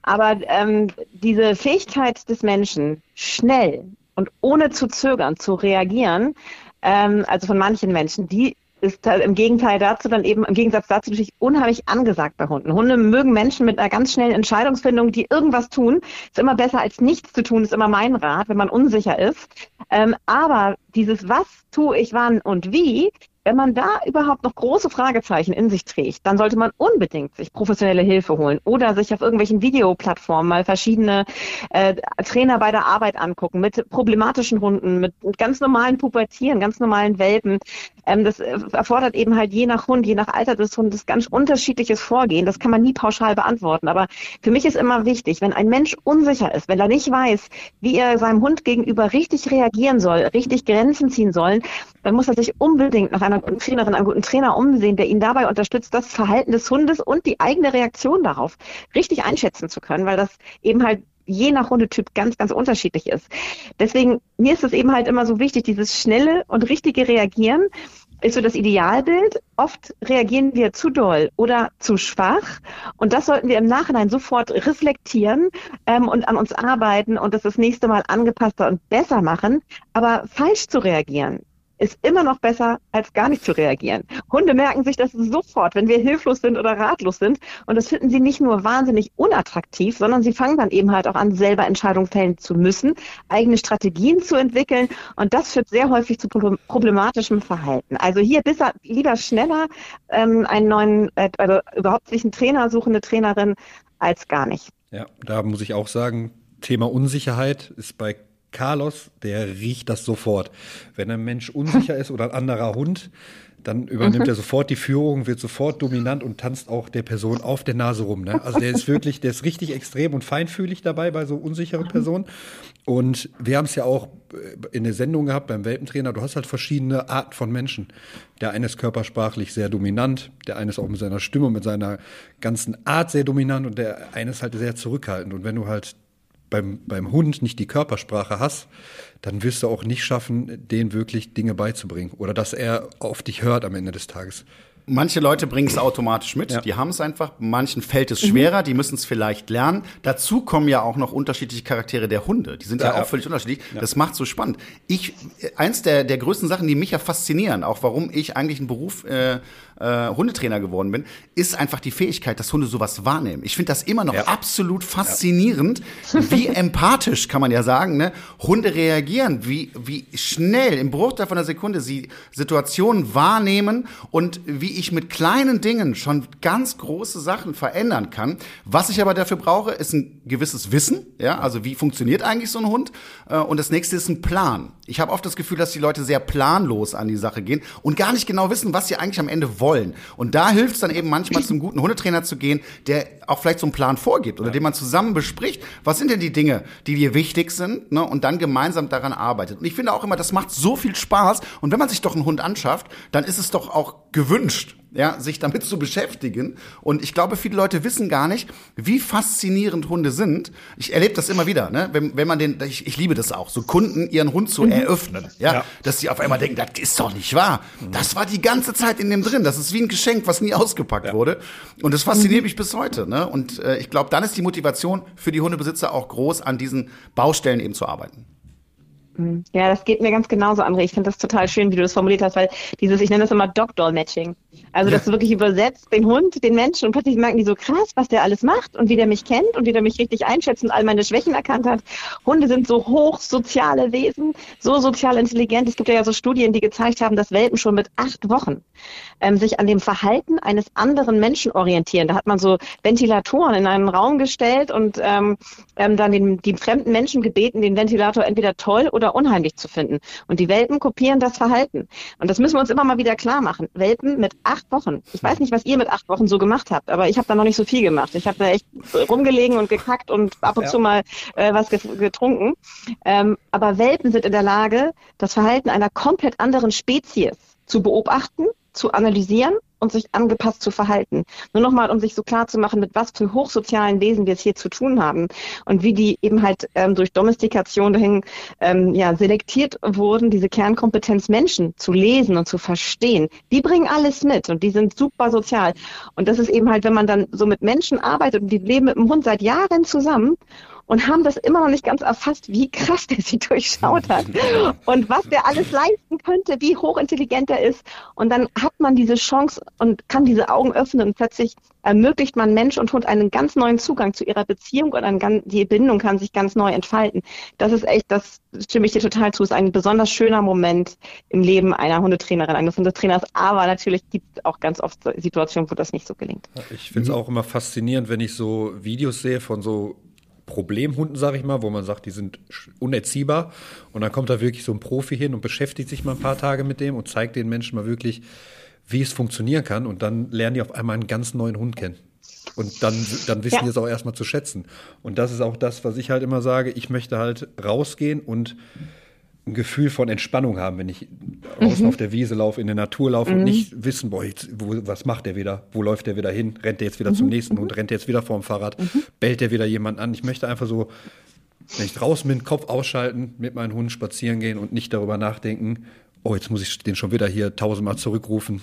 Aber ähm, diese Fähigkeit des Menschen, schnell und ohne zu zögern zu reagieren, ähm, also von manchen Menschen, die ist im Gegenteil dazu dann eben, im Gegensatz dazu natürlich unheimlich angesagt bei Hunden. Hunde mögen Menschen mit einer ganz schnellen Entscheidungsfindung, die irgendwas tun. Ist immer besser als nichts zu tun, ist immer mein Rat, wenn man unsicher ist. Ähm, aber dieses Was tue ich wann und wie, wenn man da überhaupt noch große Fragezeichen in sich trägt, dann sollte man unbedingt sich professionelle Hilfe holen oder sich auf irgendwelchen Videoplattformen mal verschiedene äh, Trainer bei der Arbeit angucken mit problematischen Hunden, mit, ganz normalen Pubertieren, ganz normalen Welpen. Ähm, das äh, erfordert eben halt je nach Hund, je nach Alter des Hundes ganz unterschiedliches Vorgehen. Das kann man nie pauschal beantworten. Aber für mich ist immer wichtig, wenn ein Mensch unsicher ist, wenn er nicht weiß, wie er seinem Hund gegenüber richtig reagieren soll, richtig Grenzen ziehen soll, dann muss er sich unbedingt nach einer guten Trainerin, einem guten Trainer umsehen, der ihn dabei unterstützt, das Verhalten des Hundes und die eigene Reaktion darauf richtig einschätzen zu können, weil das eben halt je nach Hundetyp ganz, ganz unterschiedlich ist. Deswegen, mir ist es eben halt immer so wichtig, dieses schnelle und richtige Reagieren ist so das Idealbild. Oft reagieren wir zu doll oder zu schwach. Und das sollten wir im Nachhinein sofort reflektieren ähm, und an uns arbeiten und das das nächste Mal angepasster und besser machen. Aber falsch zu reagieren, ist immer noch besser, als gar nicht zu reagieren. Hunde merken sich das sofort, wenn wir hilflos sind oder ratlos sind. Und das finden sie nicht nur wahnsinnig unattraktiv, sondern sie fangen dann eben halt auch an, selber Entscheidungen fällen zu müssen, eigene Strategien zu entwickeln. Und das führt sehr häufig zu problematischem Verhalten. Also hier besser, lieber schneller ähm, einen neuen, äh, also überhaupt sich einen Trainer suchen, eine Trainerin, als gar nicht. Ja, da muss ich auch sagen, Thema Unsicherheit ist bei Carlos, der riecht das sofort. Wenn ein Mensch unsicher ist oder ein anderer Hund, dann übernimmt mhm. er sofort die Führung, wird sofort dominant und tanzt auch der Person auf der Nase rum. Ne? Also der ist wirklich, der ist richtig extrem und feinfühlig dabei bei so unsicheren mhm. Personen. Und wir haben es ja auch äh, in der Sendung gehabt beim Welpentrainer. Du hast halt verschiedene Arten von Menschen. Der eine ist körpersprachlich sehr dominant, der eine ist auch mit seiner Stimme, mit seiner ganzen Art sehr dominant und der eine ist halt sehr zurückhaltend. Und wenn du halt beim, beim Hund nicht die Körpersprache hast, dann wirst du auch nicht schaffen, den wirklich Dinge beizubringen oder dass er auf dich hört am Ende des Tages. Manche Leute bringen es automatisch mit, ja. die haben es einfach. Manchen fällt es schwerer, mhm. die müssen es vielleicht lernen. Dazu kommen ja auch noch unterschiedliche Charaktere der Hunde. Die sind ja, ja auch ja. völlig unterschiedlich. Das macht so spannend. Ich, eins der, der größten Sachen, die mich ja faszinieren, auch warum ich eigentlich einen Beruf äh, äh, Hundetrainer geworden bin, ist einfach die Fähigkeit, dass Hunde sowas wahrnehmen. Ich finde das immer noch absolut faszinierend, wie empathisch, kann man ja sagen, ne? Hunde reagieren, wie, wie schnell im Bruchteil von einer Sekunde sie Situationen wahrnehmen und wie ich mit kleinen Dingen schon ganz große Sachen verändern kann. Was ich aber dafür brauche, ist ein gewisses Wissen. Ja, also wie funktioniert eigentlich so ein Hund? Äh, und das nächste ist ein Plan. Ich habe oft das Gefühl, dass die Leute sehr planlos an die Sache gehen und gar nicht genau wissen, was sie eigentlich am Ende wollen. Und da hilft es dann eben manchmal zum guten Hundetrainer zu gehen, der auch vielleicht so einen Plan vorgibt oder ja. den man zusammen bespricht. Was sind denn die Dinge, die dir wichtig sind? Ne? Und dann gemeinsam daran arbeitet. Und ich finde auch immer, das macht so viel Spaß. Und wenn man sich doch einen Hund anschafft, dann ist es doch auch gewünscht, ja, sich damit zu beschäftigen. Und ich glaube, viele Leute wissen gar nicht, wie faszinierend Hunde sind. Ich erlebe das immer wieder, ne? wenn, wenn man den, ich, ich liebe das auch, so Kunden ihren Hund zu mhm. eröffnen, ja? ja? dass sie auf einmal denken, das ist doch nicht wahr. Mhm. Das war die ganze Zeit in dem drin. Das ist wie ein Geschenk, was nie ausgepackt ja. wurde. Und das fasziniert mhm. mich bis heute. Ne? Und äh, ich glaube, dann ist die Motivation für die Hundebesitzer auch groß, an diesen Baustellen eben zu arbeiten. Ja, das geht mir ganz genauso, André. Ich finde das total schön, wie du das formuliert hast, weil dieses, ich nenne das immer Dog-Doll-Matching. Also, dass du wirklich übersetzt den Hund, den Menschen und plötzlich merken die so krass, was der alles macht und wie der mich kennt und wie der mich richtig einschätzt und all meine Schwächen erkannt hat. Hunde sind so hochsoziale Wesen, so sozial intelligent. Es gibt ja so Studien, die gezeigt haben, dass Welpen schon mit acht Wochen ähm, sich an dem Verhalten eines anderen Menschen orientieren. Da hat man so Ventilatoren in einen Raum gestellt und ähm, ähm, dann den, die fremden Menschen gebeten, den Ventilator entweder toll oder unheimlich zu finden. Und die Welpen kopieren das Verhalten. Und das müssen wir uns immer mal wieder klar machen. Welpen mit acht Wochen. Ich weiß nicht, was ihr mit acht Wochen so gemacht habt, aber ich habe da noch nicht so viel gemacht. Ich habe da echt rumgelegen und gekackt und ab und ja. zu mal äh, was getrunken. Ähm, aber Welpen sind in der Lage, das Verhalten einer komplett anderen Spezies zu beobachten zu analysieren und sich angepasst zu verhalten. Nur nochmal, um sich so klar zu machen, mit was für hochsozialen Wesen wir es hier zu tun haben und wie die eben halt ähm, durch Domestikation dahin ähm, ja, selektiert wurden, diese Kernkompetenz Menschen zu lesen und zu verstehen. Die bringen alles mit und die sind super sozial. Und das ist eben halt, wenn man dann so mit Menschen arbeitet und die leben mit dem Hund seit Jahren zusammen und haben das immer noch nicht ganz erfasst, wie krass der sie durchschaut hat und was der alles leisten könnte, wie hochintelligent er ist. Und dann hat man diese Chance und kann diese Augen öffnen und plötzlich ermöglicht man Mensch und Hund einen ganz neuen Zugang zu ihrer Beziehung und ein, die Bindung kann sich ganz neu entfalten. Das ist echt, das stimme ich dir total zu, ist ein besonders schöner Moment im Leben einer Hundetrainerin, eines Hundetrainers. Aber natürlich gibt es auch ganz oft Situationen, wo das nicht so gelingt. Ich finde es mhm. auch immer faszinierend, wenn ich so Videos sehe von so Problemhunden, sage ich mal, wo man sagt, die sind unerziehbar. Und dann kommt da wirklich so ein Profi hin und beschäftigt sich mal ein paar Tage mit dem und zeigt den Menschen mal wirklich, wie es funktionieren kann. Und dann lernen die auf einmal einen ganz neuen Hund kennen. Und dann, dann wissen ja. die es auch erstmal zu schätzen. Und das ist auch das, was ich halt immer sage. Ich möchte halt rausgehen und ein Gefühl von Entspannung haben, wenn ich mhm. auf der Wiese laufe, in der Natur laufe mhm. und nicht wissen, boah, jetzt, wo, was macht der wieder? Wo läuft der wieder hin? Rennt der jetzt wieder mhm. zum nächsten Hund? Rennt der jetzt wieder vorm Fahrrad? Mhm. Bellt der wieder jemand an? Ich möchte einfach so, wenn ich draußen bin, Kopf ausschalten, mit meinem Hund spazieren gehen und nicht darüber nachdenken, oh, jetzt muss ich den schon wieder hier tausendmal zurückrufen.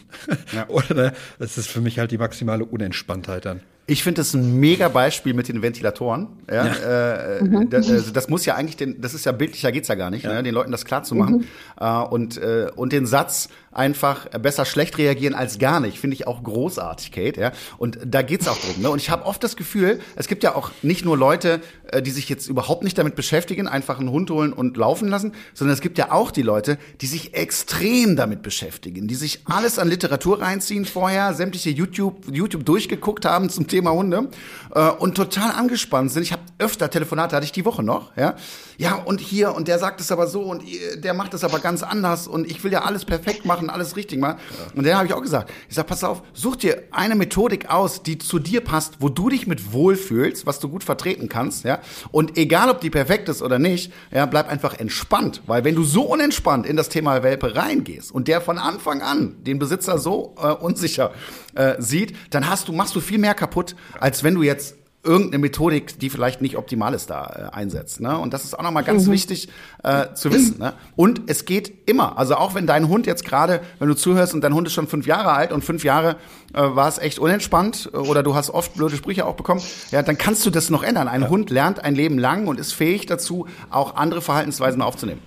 Ja. Oder ne? das ist für mich halt die maximale Unentspanntheit dann. Ich finde das ein mega Beispiel mit den Ventilatoren. Ja, ja. Äh, mhm. das, also das muss ja eigentlich, den, das ist ja bildlicher geht's ja gar nicht, ja. ne, den Leuten das klar zu machen. Mhm. Äh, und, äh, und den Satz einfach besser schlecht reagieren als gar nicht, finde ich auch großartig, Kate. Ja, und da geht's auch drum. Ne? Und ich habe oft das Gefühl, es gibt ja auch nicht nur Leute, äh, die sich jetzt überhaupt nicht damit beschäftigen, einfach einen Hund holen und laufen lassen, sondern es gibt ja auch die Leute, die sich extrem damit beschäftigen, die sich alles an Literatur reinziehen vorher, sämtliche YouTube YouTube durchgeguckt haben zum Thema Thema Hunde äh, und total angespannt sind. Ich habe öfter Telefonate, hatte ich die Woche noch, ja. Ja, und hier, und der sagt es aber so, und der macht es aber ganz anders, und ich will ja alles perfekt machen, alles richtig machen. Und dann habe ich auch gesagt, ich sag, pass auf, such dir eine Methodik aus, die zu dir passt, wo du dich mit wohlfühlst, was du gut vertreten kannst, ja. Und egal, ob die perfekt ist oder nicht, ja, bleib einfach entspannt, weil wenn du so unentspannt in das Thema Welpe reingehst und der von Anfang an den Besitzer so äh, unsicher äh, sieht, dann hast du, machst du viel mehr kaputt, als wenn du jetzt irgendeine Methodik, die vielleicht nicht optimal ist, da äh, einsetzt. Ne? Und das ist auch nochmal ganz mhm. wichtig äh, zu wissen. Ne? Und es geht immer. Also auch wenn dein Hund jetzt gerade, wenn du zuhörst und dein Hund ist schon fünf Jahre alt und fünf Jahre äh, war es echt unentspannt oder du hast oft blöde Sprüche auch bekommen, ja, dann kannst du das noch ändern. Ein ja. Hund lernt ein Leben lang und ist fähig dazu, auch andere Verhaltensweisen aufzunehmen.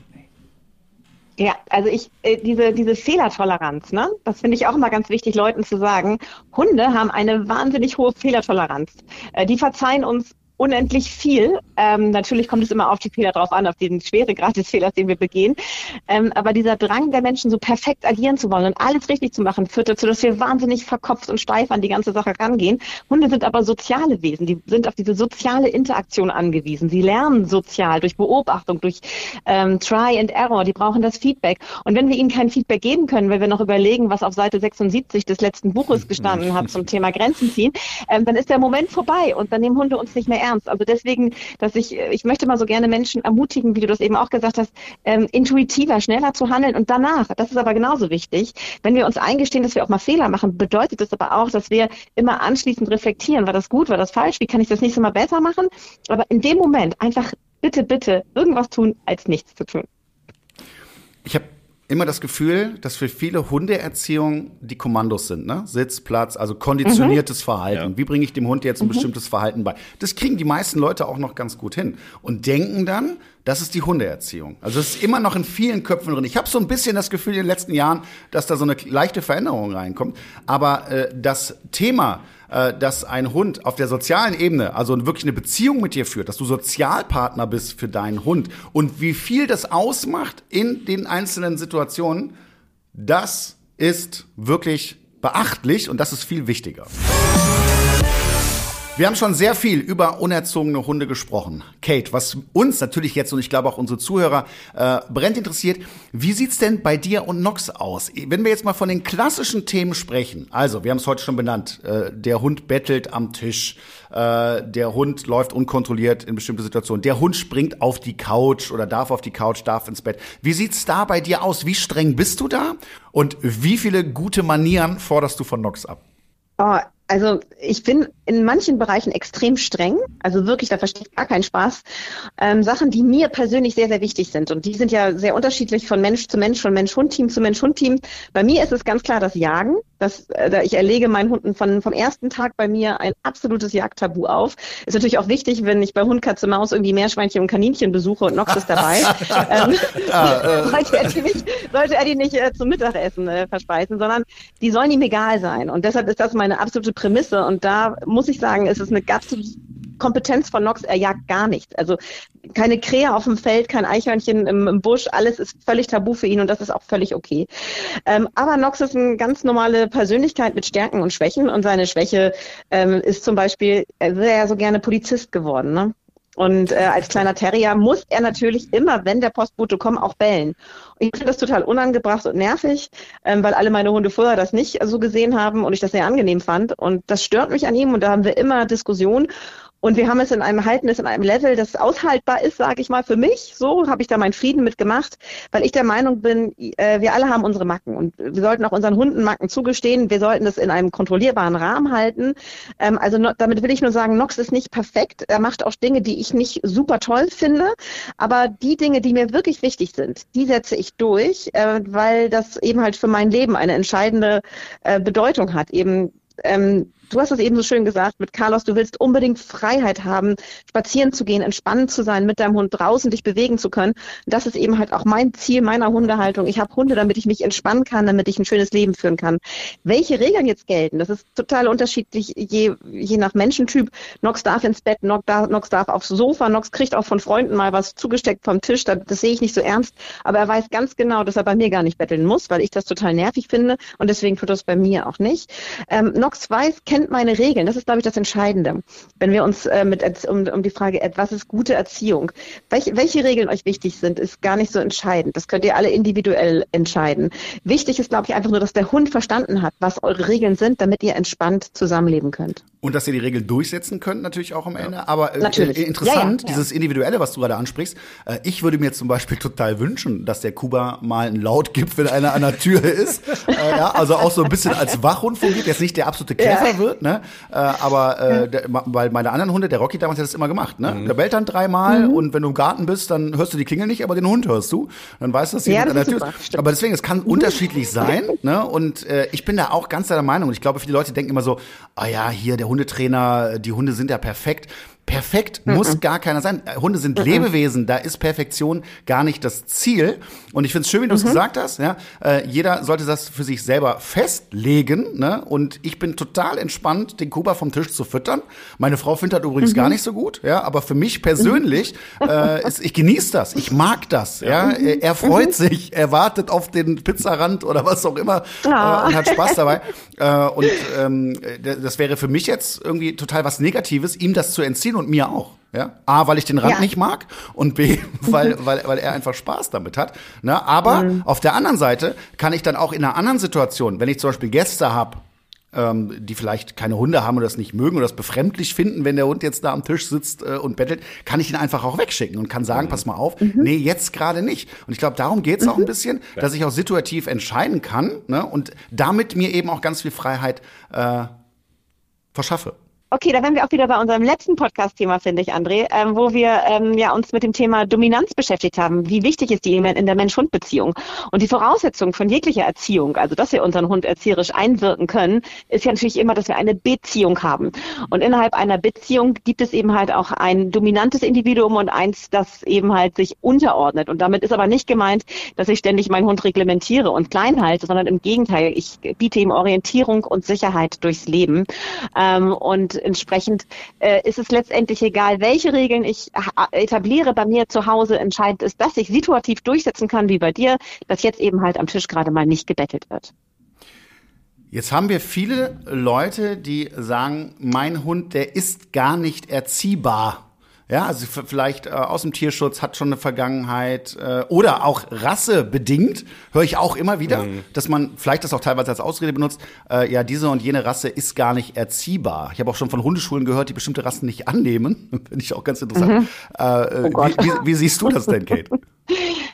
Ja, also ich, äh, diese, diese Fehlertoleranz, ne, das finde ich auch immer ganz wichtig, Leuten zu sagen. Hunde haben eine wahnsinnig hohe Fehlertoleranz. Äh, die verzeihen uns unendlich viel. Ähm, natürlich kommt es immer auf die Fehler drauf an, auf den Schweregrad des Fehlers, den wir begehen. Ähm, aber dieser Drang der Menschen, so perfekt agieren zu wollen und alles richtig zu machen, führt dazu, dass wir wahnsinnig verkopft und steif an die ganze Sache rangehen. Hunde sind aber soziale Wesen. Die sind auf diese soziale Interaktion angewiesen. Sie lernen sozial durch Beobachtung, durch ähm, Try and Error. Die brauchen das Feedback. Und wenn wir ihnen kein Feedback geben können, weil wir noch überlegen, was auf Seite 76 des letzten Buches gestanden hat zum Thema Grenzen ziehen, ähm, dann ist der Moment vorbei und dann nehmen Hunde uns nicht mehr ernst ernst. Also deswegen, dass ich, ich möchte mal so gerne Menschen ermutigen, wie du das eben auch gesagt hast, ähm, intuitiver, schneller zu handeln und danach, das ist aber genauso wichtig, wenn wir uns eingestehen, dass wir auch mal Fehler machen, bedeutet das aber auch, dass wir immer anschließend reflektieren, war das gut, war das falsch, wie kann ich das nächste Mal besser machen? Aber in dem Moment einfach bitte, bitte irgendwas tun, als nichts zu tun. Ich habe immer das Gefühl, dass für viele Hundeerziehung die Kommandos sind, ne? Sitz, Platz, also konditioniertes mhm. Verhalten. Ja. Wie bringe ich dem Hund jetzt ein mhm. bestimmtes Verhalten bei? Das kriegen die meisten Leute auch noch ganz gut hin und denken dann, das ist die Hundeerziehung. Also es ist immer noch in vielen Köpfen drin. Ich habe so ein bisschen das Gefühl in den letzten Jahren, dass da so eine leichte Veränderung reinkommt. Aber äh, das Thema äh, dass ein Hund auf der sozialen Ebene, also wirklich eine Beziehung mit dir führt, dass du Sozialpartner bist für deinen Hund und wie viel das ausmacht in den einzelnen Situationen, das ist wirklich beachtlich und das ist viel wichtiger. Wir haben schon sehr viel über unerzogene Hunde gesprochen. Kate, was uns natürlich jetzt und ich glaube auch unsere Zuhörer äh, brennt interessiert, wie sieht's denn bei dir und Nox aus? Wenn wir jetzt mal von den klassischen Themen sprechen, also wir haben es heute schon benannt, äh, der Hund bettelt am Tisch, äh, der Hund läuft unkontrolliert in bestimmte Situationen, der Hund springt auf die Couch oder darf auf die Couch, darf ins Bett. Wie sieht's da bei dir aus? Wie streng bist du da? Und wie viele gute Manieren forderst du von Nox ab? Oh, also ich bin in manchen Bereichen extrem streng, also wirklich, da verstehe ich gar keinen Spaß. Ähm, Sachen, die mir persönlich sehr, sehr wichtig sind und die sind ja sehr unterschiedlich von Mensch zu Mensch, von Mensch-Hund-Team zu Mensch-Hund-Team. Bei mir ist es ganz klar das Jagen. Das, äh, ich erlege meinen Hunden von, vom ersten Tag bei mir ein absolutes Jagdtabu auf. Ist natürlich auch wichtig, wenn ich bei Hund, Katze, Maus irgendwie Meerschweinchen und Kaninchen besuche und Nox ist dabei. ähm, ah, äh. sollte, er die nicht, sollte er die nicht äh, zum Mittagessen äh, verspeisen, sondern die sollen ihm egal sein. Und deshalb ist das meine absolute Prämisse. Und da muss ich sagen, ist es eine ganz Kompetenz von Nox, er jagt gar nichts. Also keine Krähe auf dem Feld, kein Eichhörnchen im, im, Busch, alles ist völlig tabu für ihn und das ist auch völlig okay. Ähm, aber Nox ist eine ganz normale Persönlichkeit mit Stärken und Schwächen und seine Schwäche ähm, ist zum Beispiel, er wäre ja so gerne Polizist geworden. Ne? Und äh, als kleiner Terrier muss er natürlich immer, wenn der Postbote kommt, auch bellen. Und ich finde das total unangebracht und nervig, ähm, weil alle meine Hunde vorher das nicht so gesehen haben und ich das sehr angenehm fand. Und das stört mich an ihm und da haben wir immer Diskussionen. Und wir haben es in einem halten es in einem Level, das aushaltbar ist, sage ich mal, für mich. So habe ich da meinen Frieden mitgemacht, weil ich der Meinung bin, äh, wir alle haben unsere Macken und wir sollten auch unseren Hunden Macken zugestehen. Wir sollten das in einem kontrollierbaren Rahmen halten. Ähm, also damit will ich nur sagen, Nox ist nicht perfekt. Er macht auch Dinge, die ich nicht super toll finde, aber die Dinge, die mir wirklich wichtig sind, die setze ich durch, äh, weil das eben halt für mein Leben eine entscheidende äh, Bedeutung hat. Eben ähm, du hast es eben so schön gesagt mit Carlos, du willst unbedingt Freiheit haben, spazieren zu gehen, entspannt zu sein, mit deinem Hund draußen dich bewegen zu können. Das ist eben halt auch mein Ziel meiner Hundehaltung. Ich habe Hunde, damit ich mich entspannen kann, damit ich ein schönes Leben führen kann. Welche Regeln jetzt gelten, das ist total unterschiedlich, je, je nach Menschentyp. Nox darf ins Bett, Nox darf, Nox darf aufs Sofa, Nox kriegt auch von Freunden mal was zugesteckt vom Tisch, das, das sehe ich nicht so ernst. Aber er weiß ganz genau, dass er bei mir gar nicht betteln muss, weil ich das total nervig finde und deswegen tut das bei mir auch nicht. Ähm, Nox weiß, kennt kennt meine Regeln. Das ist, glaube ich, das Entscheidende. Wenn wir uns äh, mit um, um die Frage, äh, was ist gute Erziehung? Welche, welche Regeln euch wichtig sind, ist gar nicht so entscheidend. Das könnt ihr alle individuell entscheiden. Wichtig ist, glaube ich, einfach nur, dass der Hund verstanden hat, was eure Regeln sind, damit ihr entspannt zusammenleben könnt. Und dass ihr die Regeln durchsetzen könnt, natürlich auch am Ende. Ja. Aber äh, äh interessant, ja, ja, dieses Individuelle, was du gerade ansprichst. Äh, ich würde mir zum Beispiel total wünschen, dass der Kuba mal einen Laut gibt, wenn einer an der Tür ist. äh, ja, also auch so ein bisschen als Wachhund fungiert. Jetzt nicht der absolute Käfer wird, ne? Aber der, weil meine anderen Hunde, der Rocky damals hat das immer gemacht, ne? Mhm. Der bellt dann dreimal mhm. und wenn du im Garten bist, dann hörst du die Klingel nicht, aber den Hund hörst du. Dann weißt du, dass jemand an der Tür ist. Aber deswegen, es kann mhm. unterschiedlich sein, ne? Und äh, ich bin da auch ganz der Meinung. Und ich glaube, viele Leute denken immer so, ah ja, hier der Hundetrainer, die Hunde sind ja perfekt. Perfekt muss gar keiner sein. Äh, Hunde sind. Lebewesen, da ist Perfektion gar nicht das Ziel. Und ich finde es schön, wie du es mhm. gesagt hast. Ja, äh, jeder sollte das für sich selber festlegen. Ne? Und ich bin total entspannt, den Kuba vom Tisch zu füttern. Meine Frau findet das übrigens gar mhm. nicht so gut. Ja, aber für mich persönlich, mhm. äh, ist, ich genieße das. Ich mag das. Ja, er, freut sich, er wartet auf den Pizzarand oder was auch immer oh. äh, und hat Spaß dabei. äh, und ähm, das wäre für mich jetzt irgendwie total was Negatives, ihm das zu entziehen und mir auch. Ja? A, weil ich den Rand ja. nicht mag und B, weil, weil, weil er einfach Spaß damit hat. Ne? Aber mhm. auf der anderen Seite kann ich dann auch in einer anderen Situation, wenn ich zum Beispiel Gäste habe, ähm, die vielleicht keine Hunde haben oder das nicht mögen oder das befremdlich finden, wenn der Hund jetzt da am Tisch sitzt äh, und bettelt, kann ich ihn einfach auch wegschicken und kann sagen, mhm. pass mal auf, mhm. nee, jetzt gerade nicht. Und ich glaube, darum geht's mhm. auch ein bisschen, dass ich auch situativ entscheiden kann ne? und damit mir eben auch ganz viel Freiheit äh, verschaffe. Okay, da wären wir auch wieder bei unserem letzten Podcast-Thema, finde ich, André, ähm, wo wir ähm, ja uns mit dem Thema Dominanz beschäftigt haben. Wie wichtig ist die in der Mensch-Hund-Beziehung? Und die Voraussetzung von jeglicher Erziehung, also dass wir unseren Hund erzieherisch einwirken können, ist ja natürlich immer, dass wir eine Beziehung haben. Und innerhalb einer Beziehung gibt es eben halt auch ein dominantes Individuum und eins, das eben halt sich unterordnet. Und damit ist aber nicht gemeint, dass ich ständig meinen Hund reglementiere und klein halte, sondern im Gegenteil, ich biete ihm Orientierung und Sicherheit durchs Leben. Ähm, und entsprechend äh, ist es letztendlich egal, welche Regeln ich etabliere bei mir zu Hause. Entscheidend ist, dass ich situativ durchsetzen kann, wie bei dir, dass jetzt eben halt am Tisch gerade mal nicht gebettelt wird. Jetzt haben wir viele Leute, die sagen, mein Hund, der ist gar nicht erziehbar. Ja, also vielleicht äh, aus dem Tierschutz hat schon eine Vergangenheit äh, oder auch rassebedingt höre ich auch immer wieder, mhm. dass man vielleicht das auch teilweise als Ausrede benutzt. Äh, ja, diese und jene Rasse ist gar nicht erziehbar. Ich habe auch schon von Hundeschulen gehört, die bestimmte Rassen nicht annehmen. Finde ich auch ganz interessant. Mhm. Äh, oh wie, wie, wie siehst du das denn, Kate?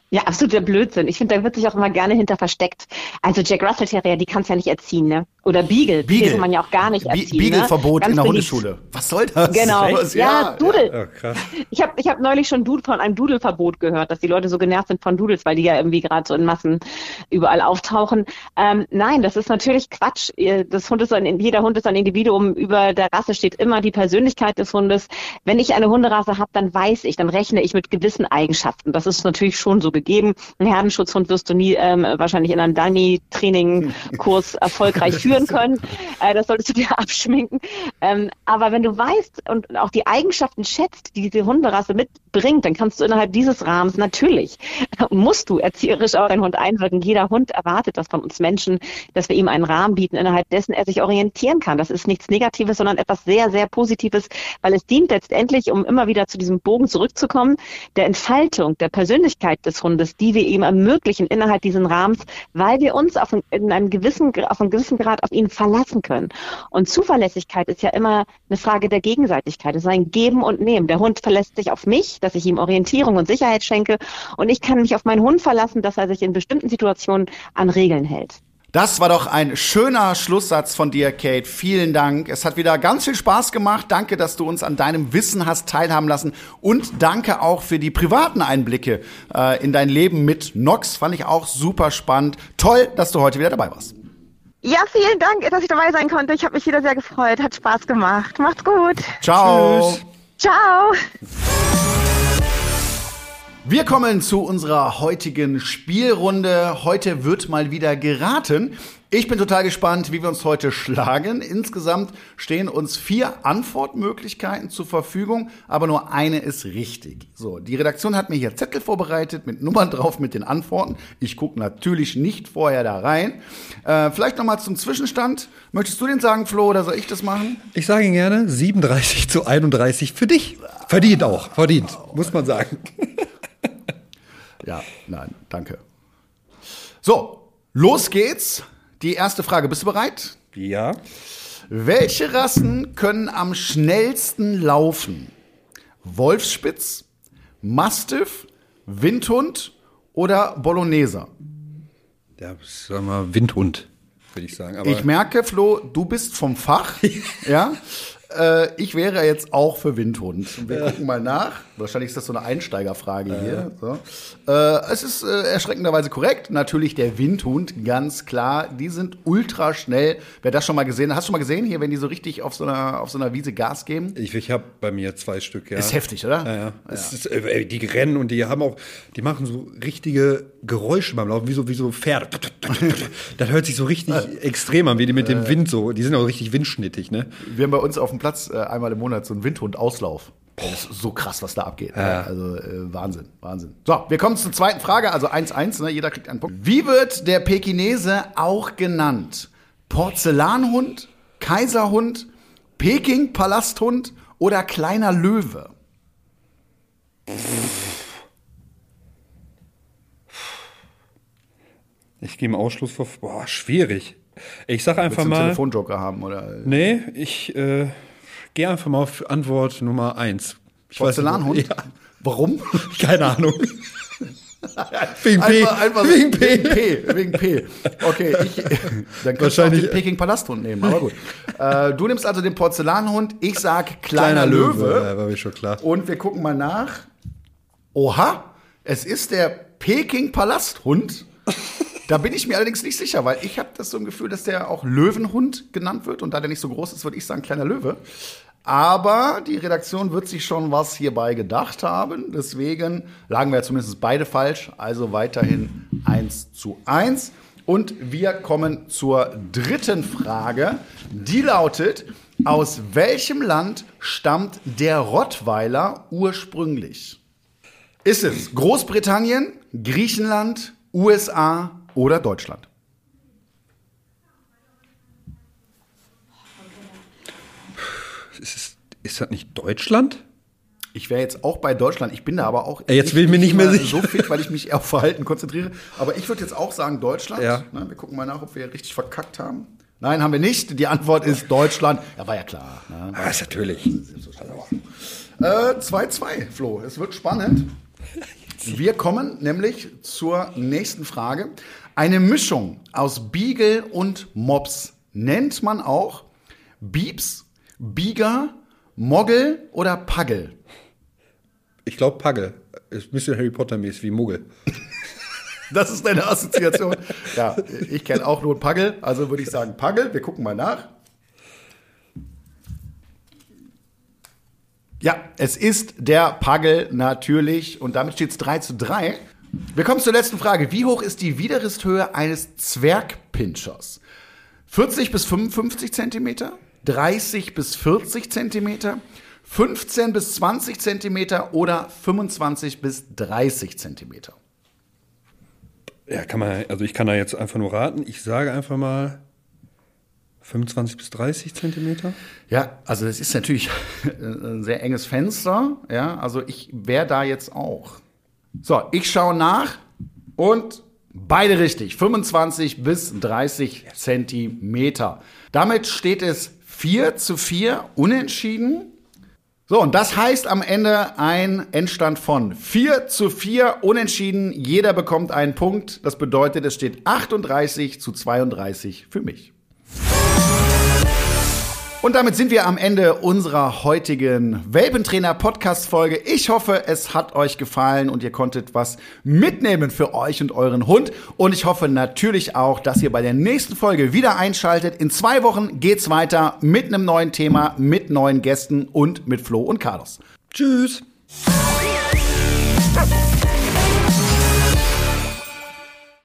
Ja, absoluter Blödsinn. Ich finde, da wird sich auch immer gerne hinter versteckt. Also Jack Russell Terrier, die kannst ja nicht erziehen, ne? Oder Beagle. Beagle kann man ja auch gar nicht erziehen. Beagle-Verbot ne? in der Hundeschule. Was soll das? Genau. Was? Ja, Dudel. Ja, krass. Ich habe ich hab neulich schon von einem Dudelverbot gehört, dass die Leute so genervt sind von Dudels, weil die ja irgendwie gerade so in Massen überall auftauchen. Ähm, nein, das ist natürlich Quatsch. Das Hund ist ein, jeder Hund ist ein Individuum. Über der Rasse steht immer die Persönlichkeit des Hundes. Wenn ich eine Hunderasse habe, dann weiß ich, dann rechne ich mit gewissen Eigenschaften. Das ist natürlich schon so gegeben. Einen Herdenschutzhund wirst du nie ähm, wahrscheinlich in einem Dani-Training-Kurs erfolgreich führen können. Äh, das solltest du dir abschminken. Ähm, aber wenn du weißt und auch die Eigenschaften schätzt, die diese Hunderasse mitbringt, dann kannst du innerhalb dieses Rahmens natürlich, musst du erzieherisch auf deinen Hund einwirken. Jeder Hund erwartet das von uns Menschen, dass wir ihm einen Rahmen bieten, innerhalb dessen er sich orientieren kann. Das ist nichts Negatives, sondern etwas sehr, sehr Positives, weil es dient letztendlich, um immer wieder zu diesem Bogen zurückzukommen, der Entfaltung der Persönlichkeit des Hundes, die wir ihm ermöglichen innerhalb dieses Rahmens, weil wir uns auf, einen- in einem gewissen, auf einen gewissen Grad auf ihn verlassen können. Und Zuverlässigkeit ist ja immer eine Frage der Gegenseitigkeit. Es ist ein Geben und Nehmen. Der Hund verlässt sich auf mich, dass ich ihm Orientierung und Sicherheit schenke. Und ich kann mich auf meinen Hund verlassen, dass er sich in bestimmten Situationen an Regeln hält. Das war doch ein schöner Schlusssatz von dir, Kate. Vielen Dank. Es hat wieder ganz viel Spaß gemacht. Danke, dass du uns an deinem Wissen hast teilhaben lassen. Und danke auch für die privaten Einblicke äh, in dein Leben mit Nox. Fand ich auch super spannend. Toll, dass du heute wieder dabei warst. Ja, vielen Dank, dass ich dabei sein konnte. Ich habe mich wieder sehr gefreut. Hat Spaß gemacht. Macht's gut. Ciao. Tschüss. Ciao. Wir kommen zu unserer heutigen Spielrunde. Heute wird mal wieder geraten. Ich bin total gespannt, wie wir uns heute schlagen. Insgesamt stehen uns vier Antwortmöglichkeiten zur Verfügung, aber nur eine ist richtig. So, die Redaktion hat mir hier Zettel vorbereitet mit Nummern drauf mit den Antworten. Ich gucke natürlich nicht vorher da rein. Äh, vielleicht noch mal zum Zwischenstand. Möchtest du den sagen, Flo, oder soll ich das machen? Ich sage Ihnen gerne 37 zu 31 für dich. Verdient auch, verdient, muss man sagen. Ja, nein, danke. So, los geht's. Die erste Frage. Bist du bereit? Ja. Welche Rassen können am schnellsten laufen? Wolfsspitz, Mastiff, Windhund oder Bologneser? Ja, sagen wir mal Windhund, würde ich sagen. Aber Ich merke, Flo, du bist vom Fach. ja. Äh, ich wäre jetzt auch für Windhund. Wir gucken mal nach. Wahrscheinlich ist das so eine Einsteigerfrage hier. So. Äh, es ist äh, erschreckenderweise korrekt. Natürlich der Windhund, ganz klar. Die sind ultra schnell. Wer das schon mal gesehen hat, hast du schon mal gesehen hier, wenn die so richtig auf so einer, auf so einer Wiese Gas geben? ich, ich habe bei mir zwei Stück, ja. Ist heftig, oder? Ja, ja. Es ist, äh, die rennen und die haben auch, die machen so richtige Geräusche beim Laufen, wie so, wie so Pferde. Das hört sich so richtig extrem an, wie die mit dem Wind so. Die sind auch richtig windschnittig, ne? Wir haben bei uns auf dem Platz äh, einmal im Monat so einen Windhund-Auslauf. Das ist so krass, was da abgeht. ne? Also äh, Wahnsinn, Wahnsinn. So, wir kommen zur zweiten Frage, also 1-1, ne? jeder kriegt einen Punkt. Wie wird der Pekinese auch genannt? Porzellanhund, Kaiserhund, Peking-Palasthund oder kleiner Löwe? Ich gehe im Ausschluss vor. Boah, schwierig. Ich sag einfach Willst du einen mal. Telefonjoker haben? Oder? Nee, ich äh, gehe einfach mal auf Antwort Nummer eins. Ich weiß Porzellanhund? Ja, Warum? keine Ahnung. Wegen P. Einfach, einfach Wegen P. Wegen P. Wegen P. Okay, ich, dann könntest du auch den Peking-Palasthund nehmen, aber gut. äh, du nimmst also den Porzellanhund, ich sag Kleiner kleiner, Löwe. Löwe. Ja, war mir schon klar. Und wir gucken mal nach. Oha, es ist der Peking-Palasthund. Da bin ich mir allerdings nicht sicher, weil ich habe das so ein Gefühl, dass der auch Löwenhund genannt wird. Und da der nicht so groß ist, würde ich sagen kleiner Löwe. Aber die Redaktion wird sich schon was hierbei gedacht haben. Deswegen lagen wir zumindest beide falsch. Also weiterhin 1 zu 1. Und wir kommen zur dritten Frage. Die lautet, aus welchem Land stammt der Rottweiler ursprünglich? Ist es Großbritannien, Griechenland, USA oder Deutschland? Ist, es- ist das nicht Deutschland? Ich wäre jetzt auch bei Deutschland. Ich bin da aber auch Ey, jetzt bin ich mir nicht mehr sicher. so fit, weil ich mich eher auf Verhalten konzentriere. Aber ich würde jetzt auch sagen Deutschland. Ja. Ne, wir gucken mal nach, ob wir richtig verkackt haben. Nein, haben wir nicht. Die Antwort ist Deutschland. Ja, war ja klar. Ne? Ah, ist natürlich. Äh, 2-2, Flo. Es wird spannend. Wir kommen nämlich zur nächsten Frage. Eine Mischung aus Beagle und Mops nennt man auch Bieps, Bieger, Moggel oder Paggel? Ich glaube Pagge. Ist ein bisschen Harry Potter-mäßig wie Muggel. Das ist deine Assoziation. ja, ich kenne auch nur Paggel, also würde ich sagen Paggel. Wir gucken mal nach. Ja, es ist der Paggel natürlich und damit steht es 3 zu 3. Wir kommen zur letzten Frage. Wie hoch ist die Widerristhöhe eines Zwergpinchers? 40 bis 55 Zentimeter? 30 bis 40 Zentimeter? 15 bis 20 Zentimeter oder 25 bis 30 Zentimeter? Ja, kann man, also ich kann da jetzt einfach nur raten. Ich sage einfach mal 25 bis 30 Zentimeter. Ja, also das ist natürlich ein sehr enges Fenster. Ja, also ich wäre da jetzt auch. So, ich schaue nach und beide richtig. 25 bis 30 Zentimeter. Damit steht es 4 zu 4 unentschieden. So, und das heißt am Ende ein Endstand von 4 zu 4 unentschieden. Jeder bekommt einen Punkt. Das bedeutet, es steht 38 zu 32 für mich. Und damit sind wir am Ende unserer heutigen Welpentrainer-Podcast-Folge. Ich hoffe, es hat euch gefallen und ihr konntet was mitnehmen für euch und euren Hund. Und ich hoffe natürlich auch, dass ihr bei der nächsten Folge wieder einschaltet. In zwei Wochen geht's weiter mit einem neuen Thema, mit neuen Gästen und mit Flo und Carlos. Tschüss.